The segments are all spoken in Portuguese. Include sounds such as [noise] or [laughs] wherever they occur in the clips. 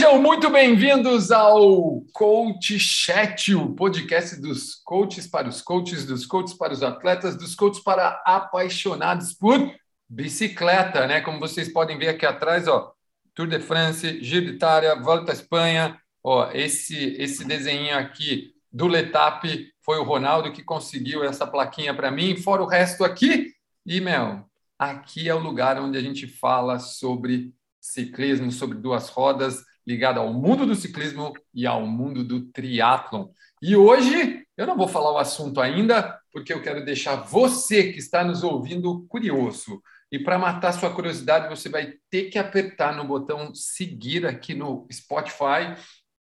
Sejam muito bem-vindos ao Coach Chat, o podcast dos coaches para os coaches, dos coaches para os atletas, dos coaches para apaixonados por bicicleta, né? Como vocês podem ver aqui atrás, ó, Tour de France, Giro de Itália, Volta à Espanha, ó, esse esse desenho aqui do Letap foi o Ronaldo que conseguiu essa plaquinha para mim, fora o resto aqui. E, Mel, aqui é o lugar onde a gente fala sobre ciclismo, sobre duas rodas, ligado ao mundo do ciclismo e ao mundo do triatlon. E hoje eu não vou falar o assunto ainda, porque eu quero deixar você que está nos ouvindo curioso. E para matar sua curiosidade, você vai ter que apertar no botão seguir aqui no Spotify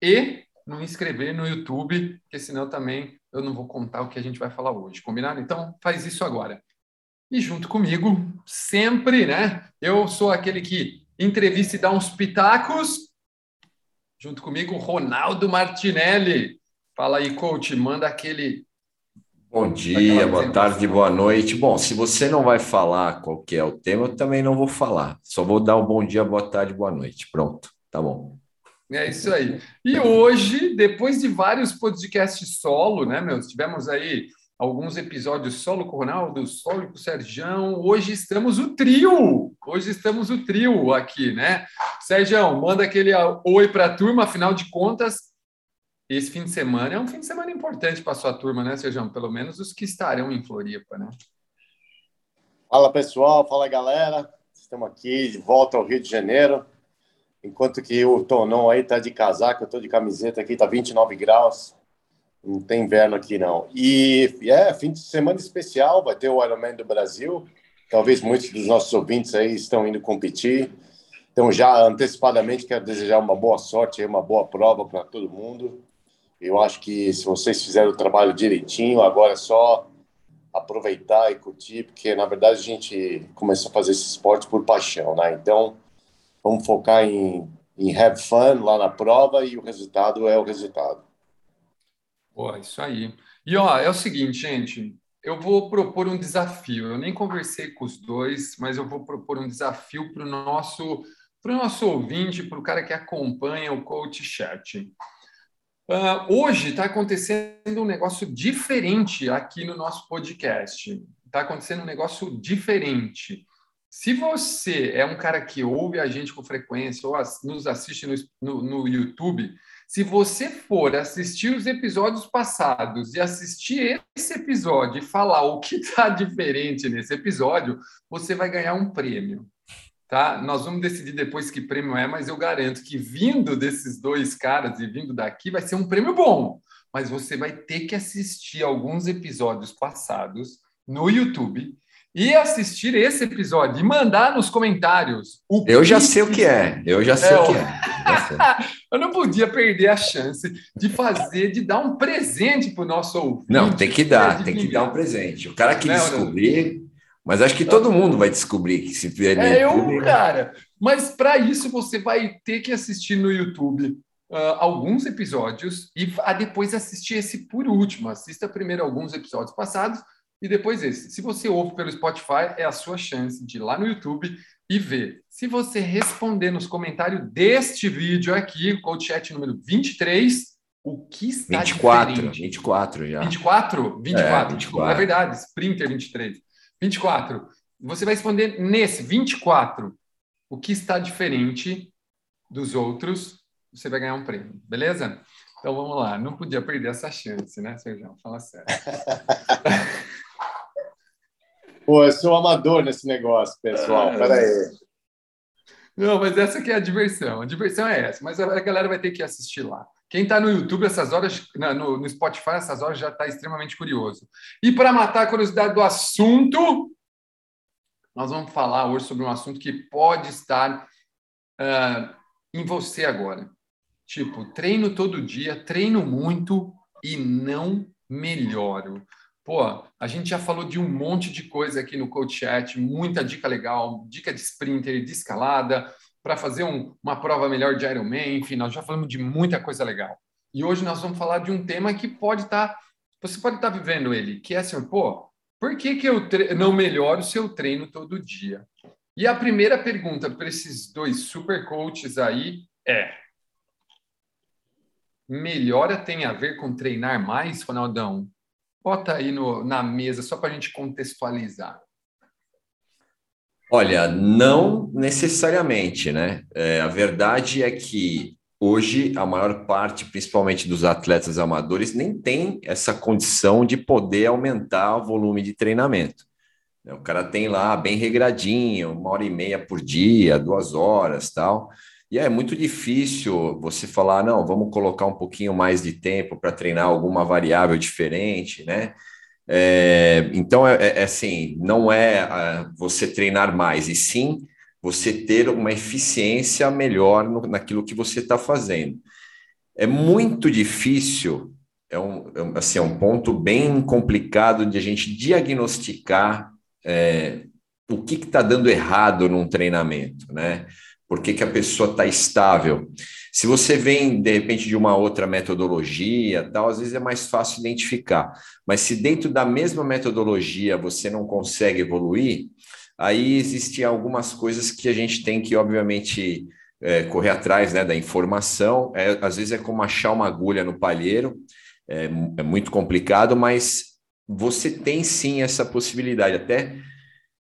e no inscrever no YouTube, porque senão também eu não vou contar o que a gente vai falar hoje, combinado? Então faz isso agora. E junto comigo, sempre, né? Eu sou aquele que entrevista e dá uns pitacos, Junto comigo, Ronaldo Martinelli. Fala aí, coach, manda aquele. Bom dia, boa tarde, boa noite. Bom, se você não vai falar qual que é o tema, eu também não vou falar. Só vou dar um bom dia, boa tarde, boa noite. Pronto, tá bom. É isso aí. E hoje, depois de vários podcasts solo, né, meus? Tivemos aí alguns episódios solo com o Ronaldo, solo com o Sergião. Hoje estamos o trio. Hoje estamos o trio aqui, né? Sergião, manda aquele oi para a turma, afinal de contas, esse fim de semana é um fim de semana importante para a sua turma, né, Sergião? Pelo menos os que estarão em Floripa, né? Fala pessoal, fala galera. Estamos aqui de volta ao Rio de Janeiro. Enquanto que o Tonon aí tá de casaco, eu tô de camiseta aqui, tá 29 graus. Não tem inverno aqui, não. E é fim de semana especial, vai ter o Ironman do Brasil. Talvez muitos dos nossos ouvintes aí estão indo competir. Então, já antecipadamente, quero desejar uma boa sorte, uma boa prova para todo mundo. Eu acho que se vocês fizeram o trabalho direitinho, agora é só aproveitar e curtir, porque na verdade a gente começou a fazer esse esporte por paixão, né? Então, vamos focar em, em have fun lá na prova e o resultado é o resultado. Pô, isso aí. E ó, é o seguinte, gente, eu vou propor um desafio. Eu nem conversei com os dois, mas eu vou propor um desafio para o nosso, nosso ouvinte, para o cara que acompanha o Coach Chat. Uh, hoje está acontecendo um negócio diferente aqui no nosso podcast. Está acontecendo um negócio diferente. Se você é um cara que ouve a gente com frequência ou nos assiste no, no, no YouTube, se você for assistir os episódios passados e assistir esse episódio e falar o que está [laughs] diferente nesse episódio, você vai ganhar um prêmio. Tá? Nós vamos decidir depois que prêmio é, mas eu garanto que vindo desses dois caras e vindo daqui vai ser um prêmio bom. Mas você vai ter que assistir alguns episódios passados no YouTube e assistir esse episódio e mandar nos comentários. eu já sei o que é. Eu já sei é, o que é. [laughs] eu não podia perder a chance de fazer, de dar um presente para o nosso ouvinte. Não, tem que dar, tem que dar um presente. O cara que não, descobrir, não. mas acho que todo mundo vai descobrir que se vier É eu, cara. Mas para isso você vai ter que assistir no YouTube. Uh, alguns episódios e a depois assistir esse por último. Assista primeiro alguns episódios passados e depois esse. Se você ouve pelo Spotify, é a sua chance de ir lá no YouTube e ver. Se você responder nos comentários deste vídeo aqui, o chat número 23, o que está 24, diferente? 24 já. 24? 24, é, 24. é verdade, Sprinter 23. 24. Você vai responder nesse 24 o que está diferente dos outros, você vai ganhar um prêmio, beleza? Então vamos lá, não podia perder essa chance, né, Sérgio? Fala sério. [laughs] Pô, eu sou amador nesse negócio, pessoal. É. Peraí. Não, mas essa que é a diversão. A diversão é essa, mas a galera vai ter que assistir lá. Quem está no YouTube essas horas, no, no Spotify essas horas já está extremamente curioso. E para matar a curiosidade do assunto, nós vamos falar hoje sobre um assunto que pode estar uh, em você agora. Tipo, treino todo dia, treino muito e não melhoro. Pô, a gente já falou de um monte de coisa aqui no Coach Chat, muita dica legal, dica de sprinter, de escalada, para fazer um, uma prova melhor de Ironman, enfim, nós já falamos de muita coisa legal. E hoje nós vamos falar de um tema que pode estar, tá, você pode estar tá vivendo ele, que é assim, pô, por que, que eu não melhoro se eu treino todo dia? E a primeira pergunta para esses dois super coaches aí é: melhora tem a ver com treinar mais, Ronaldão? Bota aí no, na mesa, só para a gente contextualizar. Olha, não necessariamente, né? É, a verdade é que hoje a maior parte, principalmente dos atletas amadores, nem tem essa condição de poder aumentar o volume de treinamento. O cara tem lá bem regradinho, uma hora e meia por dia, duas horas, tal. E é muito difícil você falar, não, vamos colocar um pouquinho mais de tempo para treinar alguma variável diferente, né? É, então, é, é, é assim, não é uh, você treinar mais, e sim você ter uma eficiência melhor no, naquilo que você está fazendo. É muito difícil, é um, é assim, é um ponto bem complicado de a gente diagnosticar é, o que está dando errado num treinamento, né? Por que, que a pessoa está estável? Se você vem, de repente, de uma outra metodologia, tal, às vezes é mais fácil identificar. Mas se dentro da mesma metodologia você não consegue evoluir, aí existem algumas coisas que a gente tem que, obviamente, é, correr atrás né, da informação. É, às vezes é como achar uma agulha no palheiro, é, é muito complicado, mas você tem sim essa possibilidade. Até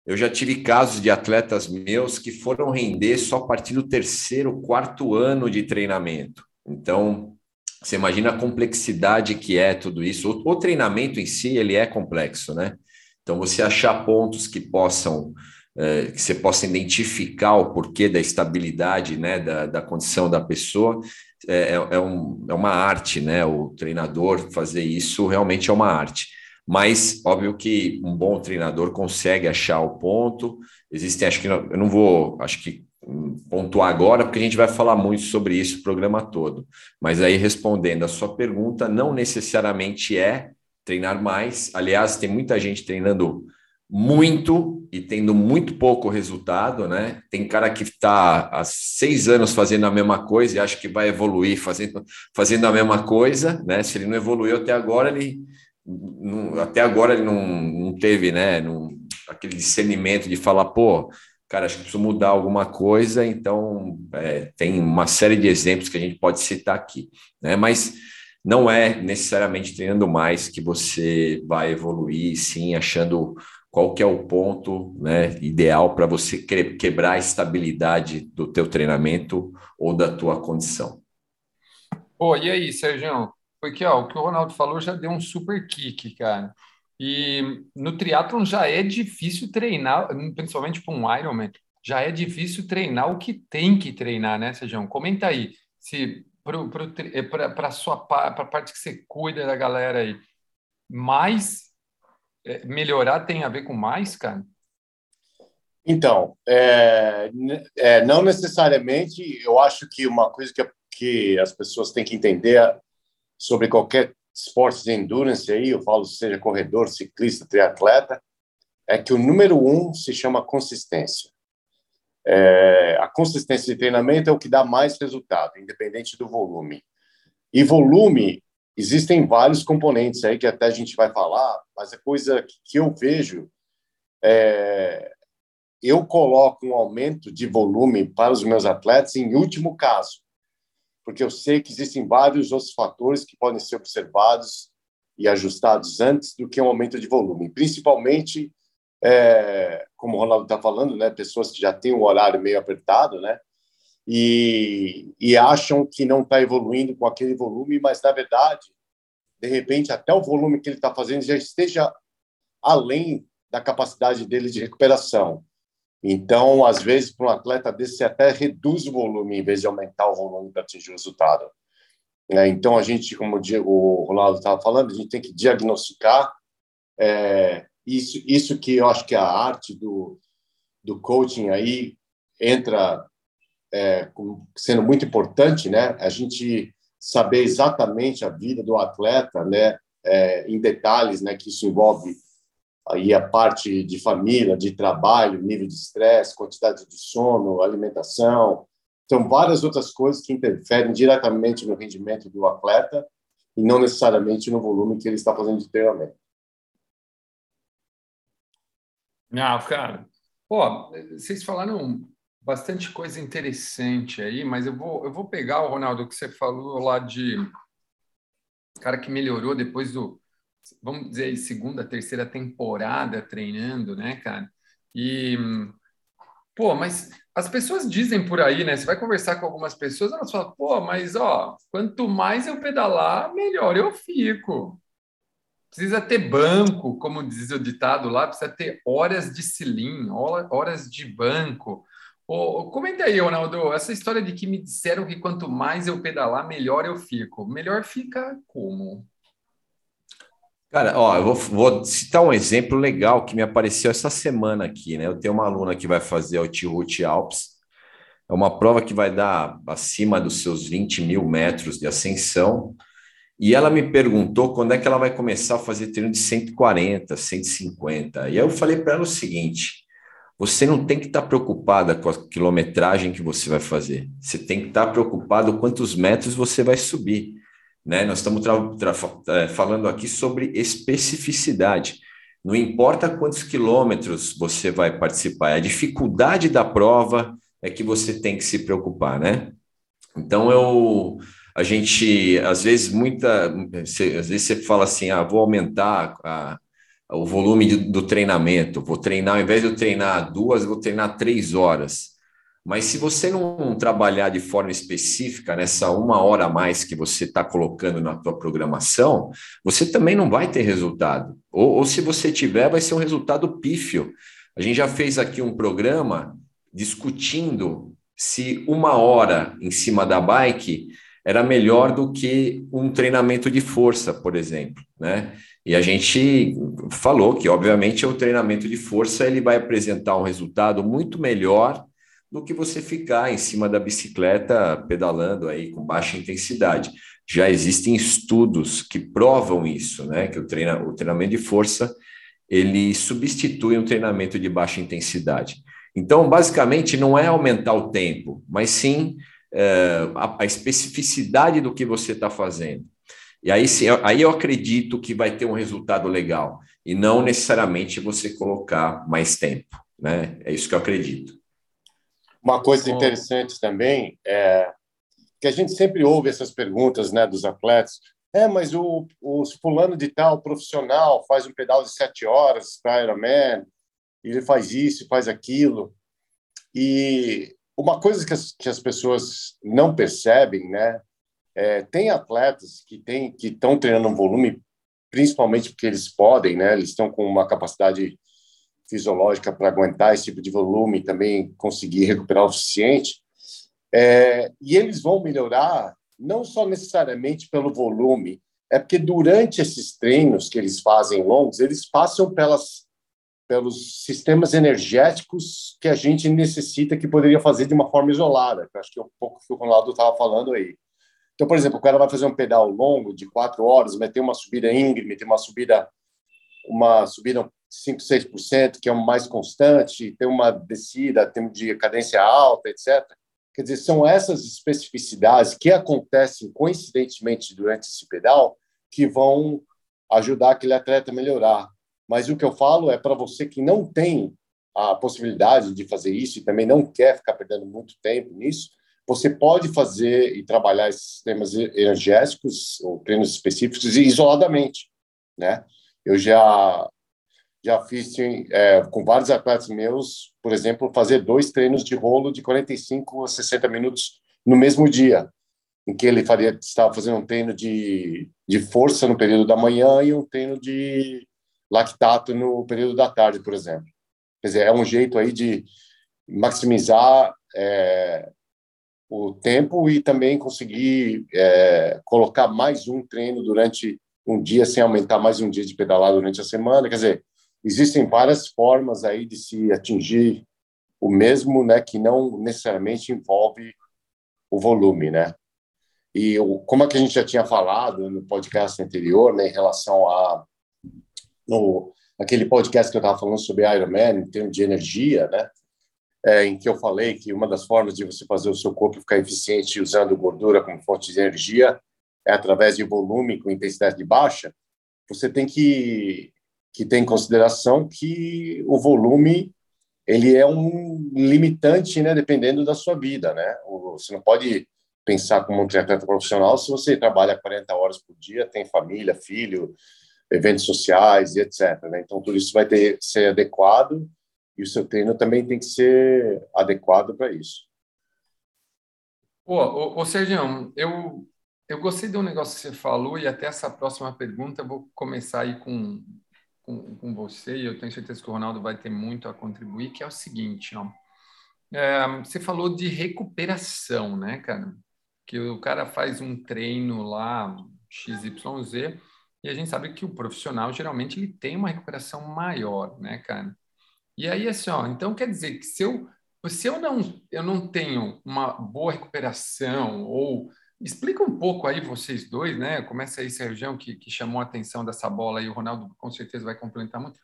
eu já tive casos de atletas meus que foram render só a partir do terceiro, quarto ano de treinamento. Então, você imagina a complexidade que é tudo isso. O, treinamento em si, ele é complexo, né? Então, você achar pontos que possam, é, que você possa identificar o porquê da estabilidade, né, da, da condição da pessoa, é, é, é um, é uma arte, né? O treinador fazer isso realmente é uma arte. Mas, óbvio que um bom treinador consegue achar o ponto. Existem, acho que eu não vou, acho que pontuar agora, porque a gente vai falar muito sobre isso o programa todo. Mas aí, respondendo a sua pergunta, não necessariamente é treinar mais. Aliás, tem muita gente treinando muito e tendo muito pouco resultado, né? Tem cara que está há seis anos fazendo a mesma coisa e acha que vai evoluir fazendo, fazendo a mesma coisa, né? Se ele não evoluiu até agora, ele não, até agora ele não, não teve, né, não, aquele discernimento de falar, pô, cara, acho que preciso mudar alguma coisa, então é, tem uma série de exemplos que a gente pode citar aqui, né, mas não é necessariamente treinando mais que você vai evoluir, sim, achando qual que é o ponto né, ideal para você quebrar a estabilidade do teu treinamento ou da tua condição. Pô, e aí, Sérgio? Porque ó, o que o Ronaldo falou já deu um super kick, cara. E no triatlon já é difícil treinar, principalmente para um Ironman, já é difícil treinar o que tem que treinar, né, Sejão? Comenta aí, se para a sua para a parte que você cuida da galera aí, mais é, melhorar tem a ver com mais, cara? Então, é, é, não necessariamente. Eu acho que uma coisa que, que as pessoas têm que entender sobre qualquer esporte de endurance aí, eu falo seja corredor, ciclista, triatleta, é que o número um se chama consistência. É, a consistência de treinamento é o que dá mais resultado, independente do volume. E volume, existem vários componentes aí que até a gente vai falar, mas a coisa que eu vejo é, eu coloco um aumento de volume para os meus atletas em último caso porque eu sei que existem vários outros fatores que podem ser observados e ajustados antes do que um aumento de volume, principalmente, é, como o Ronaldo está falando, né, pessoas que já têm um horário meio apertado, né, e, e acham que não está evoluindo com aquele volume, mas na verdade, de repente, até o volume que ele está fazendo já esteja além da capacidade dele de recuperação. Então, às vezes, para um atleta desse, você até reduz o volume em vez de aumentar o volume para atingir o resultado. É, então, a gente, como o Ronaldo estava falando, a gente tem que diagnosticar é, isso, isso que eu acho que a arte do, do coaching aí entra é, sendo muito importante, né? A gente saber exatamente a vida do atleta, né? É, em detalhes, né? Que isso envolve aí a parte de família, de trabalho, nível de estresse, quantidade de sono, alimentação. Então, várias outras coisas que interferem diretamente no rendimento do atleta e não necessariamente no volume que ele está fazendo de treinamento. Não, cara. Pô, vocês falaram bastante coisa interessante aí, mas eu vou, eu vou pegar, o Ronaldo, que você falou lá de cara que melhorou depois do, vamos dizer, segunda, terceira temporada treinando, né, cara? E, pô, mas as pessoas dizem por aí, né? Você vai conversar com algumas pessoas, elas falam, pô, mas ó, quanto mais eu pedalar, melhor eu fico. Precisa ter banco, como diz o ditado lá, precisa ter horas de cilim, horas de banco. Oh, comenta aí, Ronaldo, essa história de que me disseram que quanto mais eu pedalar, melhor eu fico. Melhor fica como? Cara, ó, eu vou, vou, citar um exemplo legal que me apareceu essa semana aqui, né? Eu tenho uma aluna que vai fazer o T-Route Alps. É uma prova que vai dar acima dos seus 20 mil metros de ascensão. E ela me perguntou quando é que ela vai começar a fazer treino de 140, 150. E eu falei para ela o seguinte: você não tem que estar tá preocupada com a quilometragem que você vai fazer. Você tem que estar tá preocupado quantos metros você vai subir. Né? Nós estamos é, falando aqui sobre especificidade. Não importa quantos quilômetros você vai participar, é a dificuldade da prova é que você tem que se preocupar, né? Então eu a gente às vezes muita às vezes você fala assim, ah, vou aumentar a, o volume do, do treinamento, vou treinar ao invés de eu treinar duas, vou treinar três horas. Mas se você não trabalhar de forma específica nessa uma hora a mais que você está colocando na tua programação, você também não vai ter resultado. Ou, ou, se você tiver, vai ser um resultado pífio. A gente já fez aqui um programa discutindo se uma hora em cima da bike era melhor do que um treinamento de força, por exemplo, né? E a gente falou que, obviamente, o treinamento de força ele vai apresentar um resultado muito melhor do que você ficar em cima da bicicleta pedalando aí com baixa intensidade. Já existem estudos que provam isso, né? Que o, treina, o treinamento de força ele substitui um treinamento de baixa intensidade. Então, basicamente, não é aumentar o tempo, mas sim é, a, a, especificidade do que você está fazendo. E aí, aí eu acredito que vai ter um resultado legal, e não necessariamente você colocar mais tempo. Né? É isso que eu acredito. Uma coisa interessante também é que a gente sempre ouve essas perguntas né, dos atletas. É, mas o, o fulano de tal profissional faz um pedal de sete horas para Ironman, ele faz isso, faz aquilo. E uma coisa que as, que as pessoas não percebem, né? É, tem atletas que tem que estão treinando um volume, principalmente porque eles podem, né? Eles estão com uma capacidade fisiológica para aguentar esse tipo de volume também conseguir recuperar o suficiente. É, e eles vão melhorar não só necessariamente pelo volume, é porque durante esses treinos que eles fazem longos, eles passam pelas pelos sistemas energéticos que a gente necessita que poderia fazer de uma forma isolada. Que acho que é um pouco que o Ronaldo estava falando aí. Então, por exemplo, o cara vai fazer um pedal longo de quatro horas, vai ter uma subida íngreme, tem uma subida uma subida 5, 6%, que é o mais constante, tem uma descida, tem de cadência alta, etc. Quer dizer, são essas especificidades que acontecem coincidentemente durante esse pedal que vão ajudar aquele atleta a melhorar. Mas o que eu falo é para você que não tem a possibilidade de fazer isso e também não quer ficar perdendo muito tempo nisso, você pode fazer e trabalhar esses sistemas energéticos ou treinos específicos isoladamente, né? Eu já já fiz é, com vários atletas meus, por exemplo, fazer dois treinos de rolo de 45 a 60 minutos no mesmo dia, em que ele faria, estava fazendo um treino de, de força no período da manhã e um treino de lactato no período da tarde, por exemplo. Quer dizer, é um jeito aí de maximizar é, o tempo e também conseguir é, colocar mais um treino durante um dia sem aumentar mais um dia de pedalar durante a semana. Quer dizer, existem várias formas aí de se atingir o mesmo, né, que não necessariamente envolve o volume, né? E como é que a gente já tinha falado no podcast anterior, né, em relação a no aquele podcast que eu estava falando sobre Ironman em termos de energia, né? É, em que eu falei que uma das formas de você fazer o seu corpo ficar eficiente usando gordura como fonte de energia é através de volume com intensidade baixa. Você tem que que ter em consideração que o volume ele é um limitante, né, dependendo da sua vida, né? Você não pode pensar como um triatleta profissional se você trabalha 40 horas por dia, tem família, filho, eventos sociais e etc. Né? Então, tudo isso vai ter ser adequado e o seu treino também tem que ser adequado para isso. Pô, ô, ô Sérgio, eu, eu gostei de um negócio que você falou e até essa próxima pergunta eu vou começar aí com, com, com você e eu tenho certeza que o Ronaldo vai ter muito a contribuir, que é o seguinte, ó. É, você falou de recuperação, né, cara? Que o cara faz um treino lá, XYZ, e a gente sabe que o profissional geralmente ele tem uma recuperação maior, né, cara? E aí, assim, ó, então quer dizer que se eu, se eu não, eu não tenho uma boa recuperação, ou explica um pouco aí vocês dois, né? Começa aí, Sérgio, que, que chamou a atenção dessa bola e o Ronaldo com certeza vai complementar muito.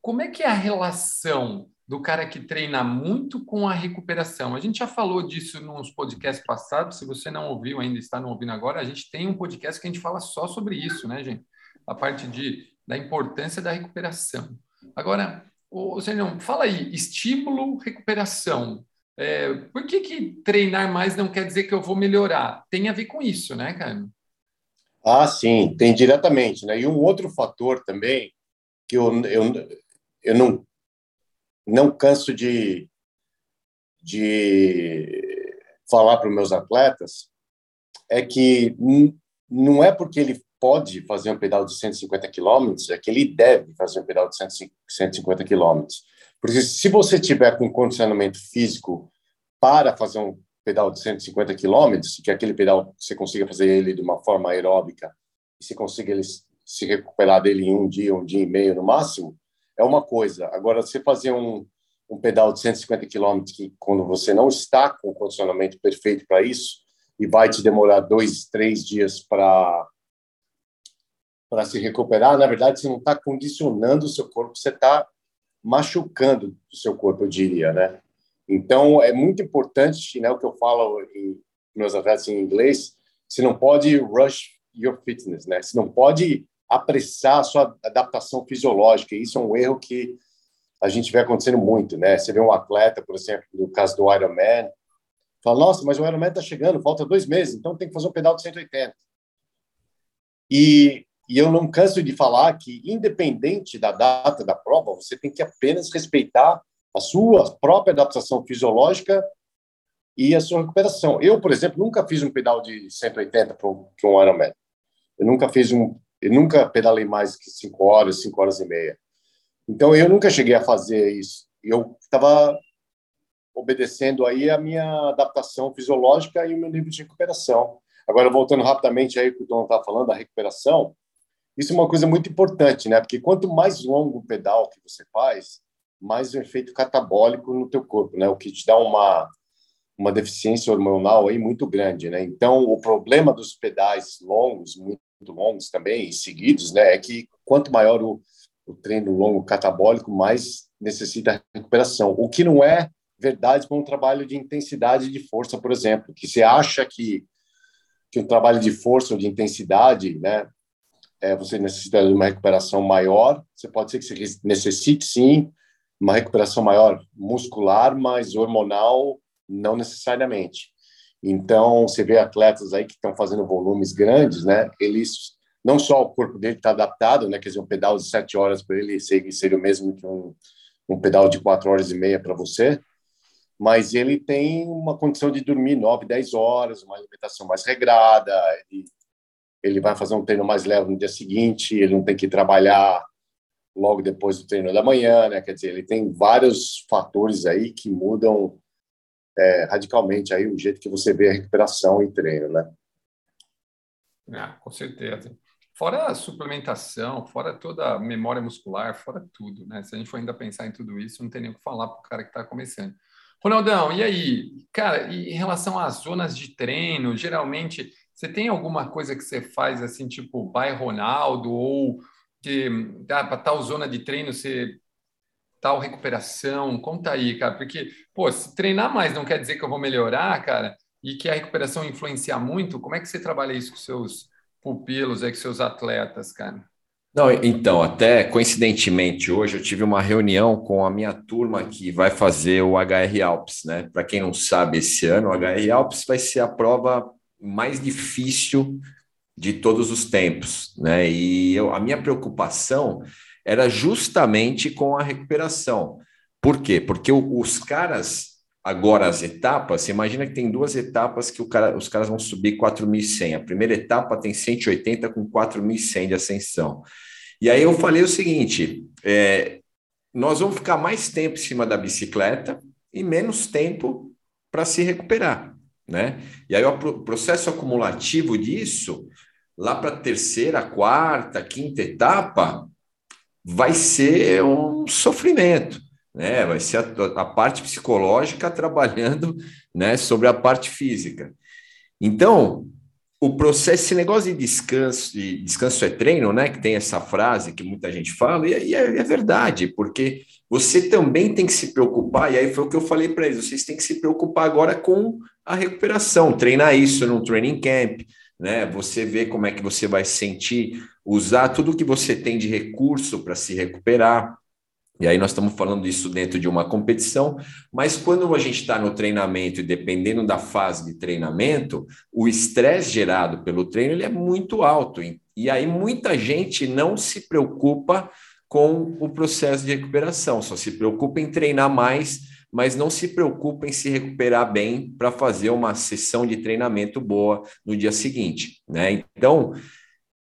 Como é que é a relação do cara que treina muito com a recuperação? A gente já falou disso nos podcasts passados. Se você não ouviu ainda, está não ouvindo agora, a gente tem um podcast que a gente fala só sobre isso, né, gente? A parte de, da importância da recuperação. Agora, o Senhor, fala aí, estímulo, recuperação. É, por que, que treinar mais não quer dizer que eu vou melhorar? Tem a ver com isso, né, cara? Ah, sim, tem diretamente, né? E um outro fator também que eu, eu, eu não, não canso de, de falar para os meus atletas é que não é porque ele pode fazer um pedal de 150 quilômetros, é que ele deve fazer um pedal de 150 quilômetros. Porque se você tiver com condicionamento físico para fazer um pedal de 150 quilômetros, que é aquele pedal você consiga fazer ele de uma forma aeróbica e se consiga ele se recuperar dele em um dia, um dia e meio no máximo, é uma coisa. Agora, você fazer um, um pedal de 150 quilômetros que quando você não está com o condicionamento perfeito para isso e vai te demorar dois, três dias para para se recuperar, na verdade, você não está condicionando o seu corpo, você está machucando o seu corpo, eu diria, né? Então, é muito importante, né, o que eu falo em meus atletas em inglês, você não pode rush your fitness, né? Você não pode apressar a sua adaptação fisiológica. Isso é um erro que a gente vê acontecendo muito, né? Você vê um atleta, por exemplo, no caso do Ironman, fala, nossa, mas o Ironman está chegando, falta dois meses, então tem que fazer um pedal de 180. E e eu não canso de falar que, independente da data da prova, você tem que apenas respeitar a sua própria adaptação fisiológica e a sua recuperação. Eu, por exemplo, nunca fiz um pedal de 180 para um, Ironman. Eu nunca fiz um, eu nunca pedalei mais que 5 horas, 5 horas e meia. Então, eu nunca cheguei a fazer isso. Eu estava obedecendo aí a minha adaptação fisiológica e o meu nível de recuperação. Agora, voltando rapidamente aí que o Tom estava falando, da recuperação, isso é uma coisa muito importante, né? Porque quanto mais longo o pedal que você faz, mais um efeito catabólico no teu corpo, né? O que te dá uma uma deficiência hormonal aí muito grande, né? Então, o problema dos pedais longos, muito longos também, seguidos, né, é que quanto maior o, o treino longo catabólico, mais necessita recuperação. O que não é verdade com um trabalho de intensidade de força, por exemplo, que você acha que que um trabalho de força ou de intensidade, né, é, você necessita de uma recuperação maior. Você pode ser que você necessite, sim, uma recuperação maior muscular, mas hormonal não necessariamente. Então, você vê atletas aí que estão fazendo volumes grandes, né? Eles não só o corpo dele está adaptado, né? Quer dizer, um pedal de sete horas para ele seria, seria o mesmo que um, um pedal de quatro horas e meia para você, mas ele tem uma condição de dormir nove, dez horas, uma alimentação mais regrada, ele ele vai fazer um treino mais leve no dia seguinte, ele não tem que trabalhar logo depois do treino da manhã, né? Quer dizer, ele tem vários fatores aí que mudam é, radicalmente aí o jeito que você vê a recuperação e treino, né? Ah, com certeza. Fora a suplementação, fora toda a memória muscular, fora tudo, né? Se a gente for ainda pensar em tudo isso, não tem nem o que falar para o cara que está começando. Ronaldão, e aí? Cara, e em relação às zonas de treino, geralmente você tem alguma coisa que você faz assim, tipo by Ronaldo, ou que ah, para tal zona de treino você tal recuperação? Conta aí, cara, porque, pô, se treinar mais não quer dizer que eu vou melhorar, cara, e que a recuperação influencia muito, como é que você trabalha isso com seus pupilos, aí, com seus atletas, cara? Não, então, até coincidentemente, hoje eu tive uma reunião com a minha turma que vai fazer o HR Alps, né? Para quem não sabe, esse ano o HR Alps vai ser a prova mais difícil de todos os tempos, né? E eu, a minha preocupação era justamente com a recuperação. Por quê? Porque os caras Agora, as etapas, você imagina que tem duas etapas que cara, os caras vão subir 4.100. A primeira etapa tem 180 com 4.100 de ascensão. E aí eu falei o seguinte: é, nós vamos ficar mais tempo em cima da bicicleta e menos tempo para se recuperar. Né? E aí o processo acumulativo disso, lá para a terceira, quarta, quinta etapa, vai ser um sofrimento né? Vai ser a, a parte psicológica trabalhando, né, sobre a parte física. Então, o processo, esse negócio de descanso, de descanso é treino, né? Que tem essa frase que muita gente fala, e, e é, é, verdade, porque você também tem que se preocupar, e aí foi o que eu falei para eles: vocês têm que se preocupar agora com a recuperação, treinar isso num training camp, né? Você vê como é que você vai sentir, usar tudo que você tem de recurso para se recuperar. E aí nós estamos falando isso dentro de uma competição, mas quando a gente está no treinamento e dependendo da fase de treinamento, o estresse gerado pelo treino ele é muito alto. E aí muita gente não se preocupa com o processo de recuperação, só se preocupa em treinar mais, mas não se preocupa em se recuperar bem para fazer uma sessão de treinamento boa no dia seguinte. Né? Então,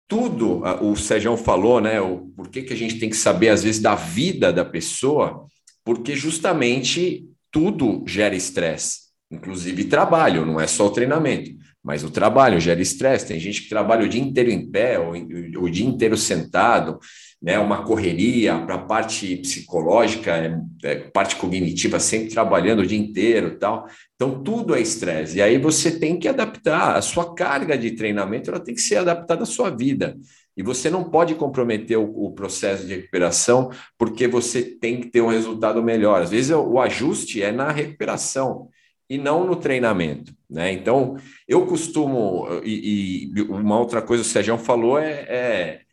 tudo, o Sérgio falou, né? O, por que, que a gente tem que saber, às vezes, da vida da pessoa? Porque justamente tudo gera estresse, inclusive trabalho, não é só o treinamento, mas o trabalho gera estresse. Tem gente que trabalha o dia inteiro em pé, ou o dia inteiro sentado, né, uma correria para a parte psicológica, é, é, parte cognitiva sempre trabalhando o dia inteiro tal. Então, tudo é estresse. E aí você tem que adaptar. A sua carga de treinamento ela tem que ser adaptada à sua vida. E você não pode comprometer o, o processo de recuperação porque você tem que ter um resultado melhor. Às vezes o ajuste é na recuperação e não no treinamento. Né? Então, eu costumo, e, e uma outra coisa que o Sérgio falou é,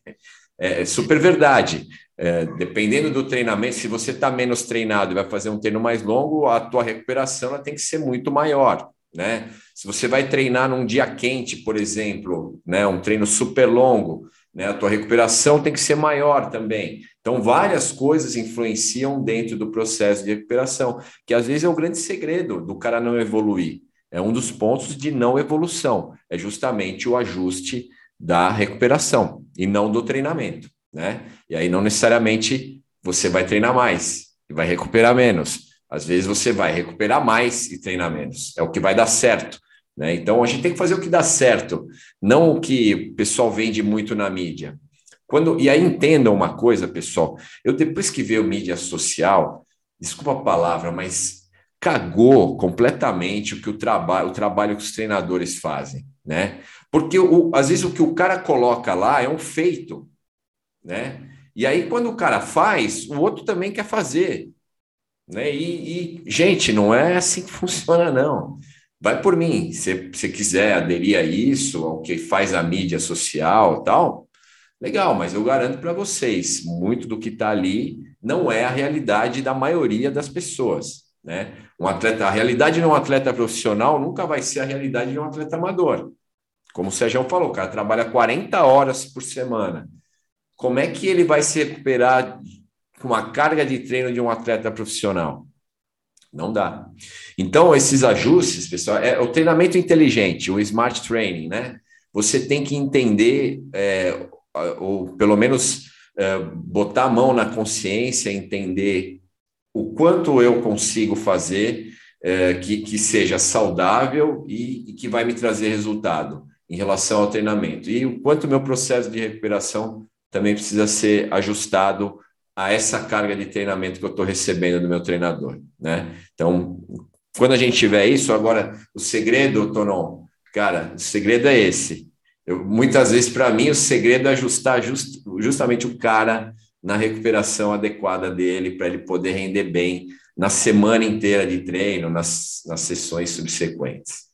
é é, é super verdade. É, dependendo do treinamento, se você está menos treinado e vai fazer um treino mais longo, a tua recuperação ela tem que ser muito maior, né? Se você vai treinar num dia quente, por exemplo, né, um treino super longo, né, a tua recuperação tem que ser maior também. Então, várias coisas influenciam dentro do processo de recuperação, que às vezes é o grande segredo do cara não evoluir. É um dos pontos de não evolução, é justamente o ajuste da recuperação e não do treinamento, né? E aí não necessariamente você vai treinar mais e vai recuperar menos. Às vezes você vai recuperar mais e treinar menos. É o que vai dar certo. Né? Então a gente tem que fazer o que dá certo, não o que o pessoal vende muito na mídia. Quando e aí entendam uma coisa, pessoal. Eu depois que veio mídia social, desculpa a palavra, mas cagou completamente o que o trabalho, o trabalho que os treinadores fazem, né? Porque o, às vezes o que o cara coloca lá é um feito, né? E aí, quando o cara faz, o outro também quer fazer. Né? E, e gente, não é assim que funciona, não. Vai por mim. Se você quiser aderir a isso, ao que faz a mídia social tal, legal, mas eu garanto para vocês, muito do que está ali não é a realidade da maioria das pessoas. Né? Um atleta, a realidade de um atleta profissional nunca vai ser a realidade de um atleta amador. Como o Sérgio falou, o cara trabalha 40 horas por semana. Como é que ele vai se recuperar com a carga de treino de um atleta profissional? Não dá. Então, esses ajustes, pessoal, é o treinamento inteligente, o smart training, né? Você tem que entender, é, ou pelo menos é, botar a mão na consciência, entender o quanto eu consigo fazer é, que, que seja saudável e, e que vai me trazer resultado em relação ao treinamento e o quanto meu processo de recuperação também precisa ser ajustado a essa carga de treinamento que eu estou recebendo do meu treinador, né? Então, quando a gente tiver isso, agora o segredo, Tonon, cara, o segredo é esse. Eu, muitas vezes, para mim, o segredo é ajustar just, justamente o cara na recuperação adequada dele, para ele poder render bem na semana inteira de treino, nas, nas sessões subsequentes.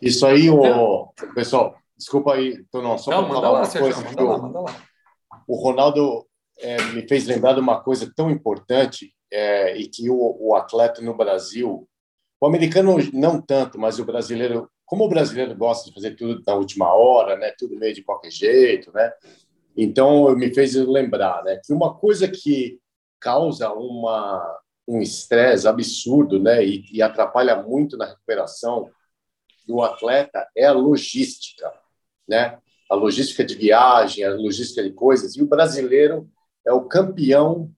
Isso aí, o pessoal, desculpa aí, Tonão, só para falar lá, uma coisa. Manda lá, manda lá. O Ronaldo é, me fez lembrar de uma coisa tão importante é, e que o, o, atleta no Brasil, o americano não tanto, mas o brasileiro como o brasileiro gosta de fazer tudo na última hora, né? Tudo meio de qualquer jeito, né? Então, me fez lembrar, né? Que uma coisa que causa uma um estresse absurdo, né? E, e atrapalha muito na recuperação do atleta é a logística, né? A logística de viagem, a logística de coisas. E o brasileiro é o campeão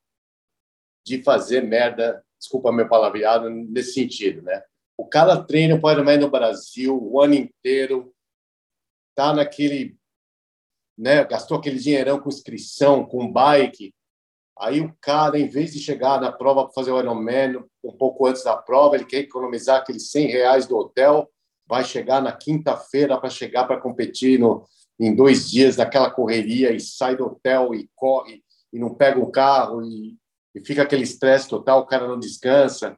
de fazer merda, desculpa meu palavreado, nesse sentido, né? O cara treina para o Ironman no Brasil o ano inteiro, tá naquele, né, gastou aquele dinheirão com inscrição, com bike. Aí o cara, em vez de chegar na prova para fazer o Ironman um pouco antes da prova, ele quer economizar aqueles 100 reais do hotel, vai chegar na quinta-feira para chegar para competir no, em dois dias naquela correria e sai do hotel e corre e não pega o carro e, e fica aquele estresse total, o cara não descansa.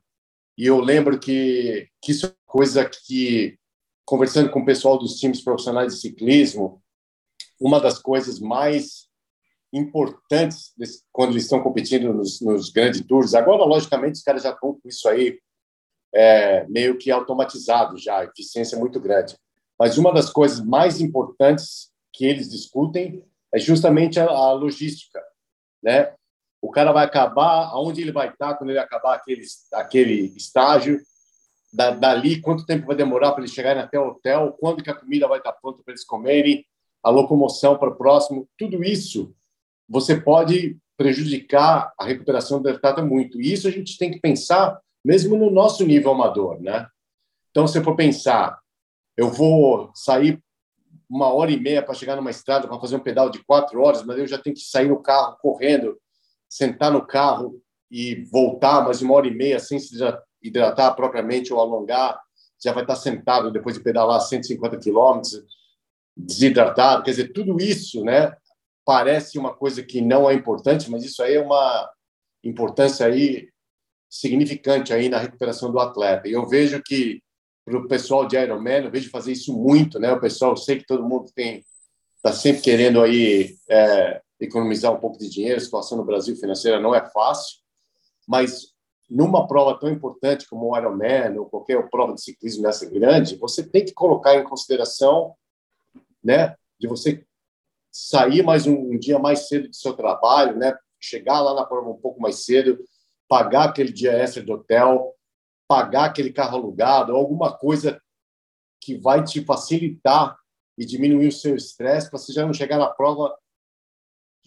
E eu lembro que, que isso é coisa que, conversando com o pessoal dos times profissionais de ciclismo, uma das coisas mais importantes desse, quando eles estão competindo nos, nos grandes tours. Agora, logicamente, os caras já estão com isso aí é, meio que automatizado já, eficiência é muito grande. Mas uma das coisas mais importantes que eles discutem é justamente a, a logística, né? o cara vai acabar, aonde ele vai estar quando ele acabar aquele, aquele estágio, da, dali, quanto tempo vai demorar para eles chegarem até o hotel, quando que a comida vai estar pronta para eles comerem, a locomoção para o próximo, tudo isso você pode prejudicar a recuperação do atleta muito. E isso a gente tem que pensar mesmo no nosso nível amador, né? Então, se for pensar, eu vou sair uma hora e meia para chegar numa estrada para fazer um pedal de quatro horas, mas eu já tenho que sair no carro correndo sentar no carro e voltar mais uma hora e meia sem se hidratar propriamente ou alongar, já vai estar sentado depois de pedalar 150 quilômetros, desidratado. Quer dizer, tudo isso, né? Parece uma coisa que não é importante, mas isso aí é uma importância aí significante aí na recuperação do atleta. E eu vejo que para o pessoal de Ironman, eu vejo fazer isso muito, né? O pessoal, eu sei que todo mundo tem está sempre querendo aí é, economizar um pouco de dinheiro. A situação no Brasil financeira não é fácil, mas numa prova tão importante como o Ironman ou qualquer prova de ciclismo nessa grande, você tem que colocar em consideração, né, de você sair mais um, um dia mais cedo do seu trabalho, né, chegar lá na prova um pouco mais cedo, pagar aquele dia extra do hotel, pagar aquele carro alugado, alguma coisa que vai te facilitar e diminuir o seu estresse para você já não chegar na prova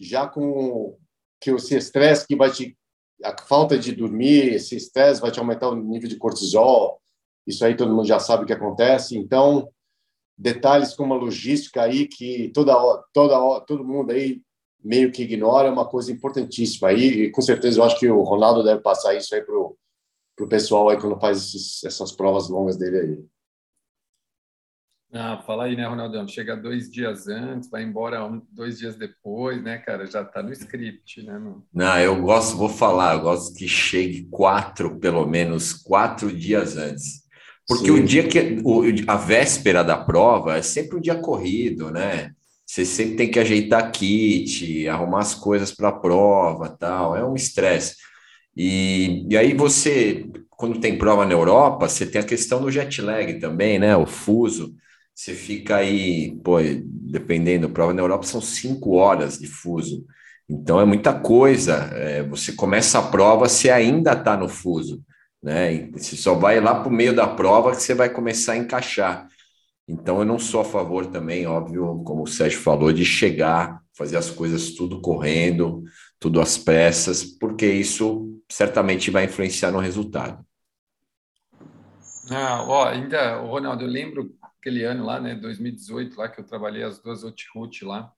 já com que esse estresse que vai te a falta de dormir, esse estresse vai te aumentar o nível de cortisol. Isso aí todo mundo já sabe o que acontece. Então, detalhes como a logística aí que toda toda todo mundo aí meio que ignora é uma coisa importantíssima aí e com certeza eu acho que o Ronaldo deve passar isso aí pro pro pessoal aí quando faz esses, essas provas longas dele aí. Ah, fala aí, né, Ronaldão? Chega dois dias antes, vai embora um, dois dias depois, né, cara? Já tá no script, né, mano? Não, eu gosto, vou falar, eu gosto que chegue quatro, pelo menos quatro dias antes. Porque Sim. o dia que o, a véspera da prova é sempre um dia corrido, né? Você sempre tem que ajeitar kit, arrumar as coisas para a prova, tal. É um estresse. E, e aí você, quando tem prova na Europa, você tem a questão do jet lag também, né? O fuso você fica aí, pô, dependendo, prova na Europa são cinco horas de fuso. Então é muita coisa. É, você começa a prova, você ainda está no fuso, né? Você só vai lá para o meio da prova que você vai começar a encaixar. Então eu não sou a favor também, óbvio, como o Sérgio falou, de chegar, fazer as coisas tudo correndo, tudo às pressas, porque isso certamente vai influenciar no resultado. Ah, ó, ainda, Ronaldo, eu lembro aquele ano lá, né, 2018, lá que eu trabalhei as duas Outroute lá,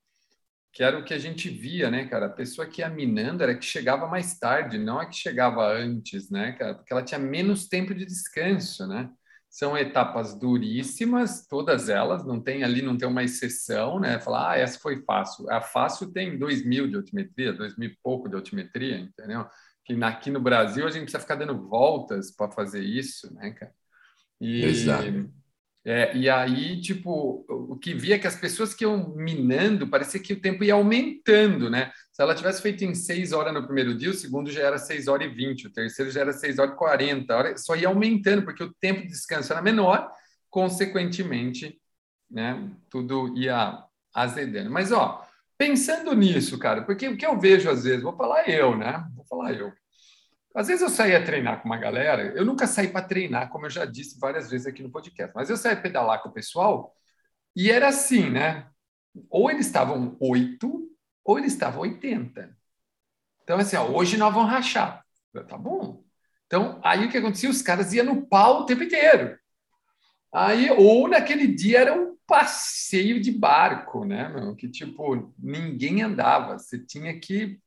que era o que a gente via, né, cara? A pessoa que ia minando era que chegava mais tarde, não a que chegava antes, né, cara? Porque ela tinha menos tempo de descanso, né? São etapas duríssimas, todas elas, não tem ali, não tem uma exceção, né? Falar, ah, essa foi fácil. A fácil tem dois mil de altimetria, dois mil e pouco de altimetria, entendeu? Que aqui no Brasil a gente precisa ficar dando voltas para fazer isso, né, cara? E, Exato. É, e aí, tipo, o que via é que as pessoas que iam minando, parecia que o tempo ia aumentando, né? Se ela tivesse feito em 6 horas no primeiro dia, o segundo já era 6 horas e 20, o terceiro já era 6 horas e 40, só ia aumentando, porque o tempo de descanso era menor consequentemente, né, tudo ia azedando. Mas, ó, pensando nisso, cara, porque o que eu vejo às vezes, vou falar eu, né? Vou falar eu. Às vezes eu saía treinar com uma galera, eu nunca saí para treinar, como eu já disse várias vezes aqui no podcast, mas eu saía pedalar com o pessoal e era assim, né? Ou eles estavam oito, ou eles estavam 80. Então, assim, ó, hoje nós vamos rachar. Tá bom. Então, aí o que acontecia? Os caras iam no pau o tempo inteiro. Aí, ou naquele dia era um passeio de barco, né, meu? Que tipo, ninguém andava. Você tinha que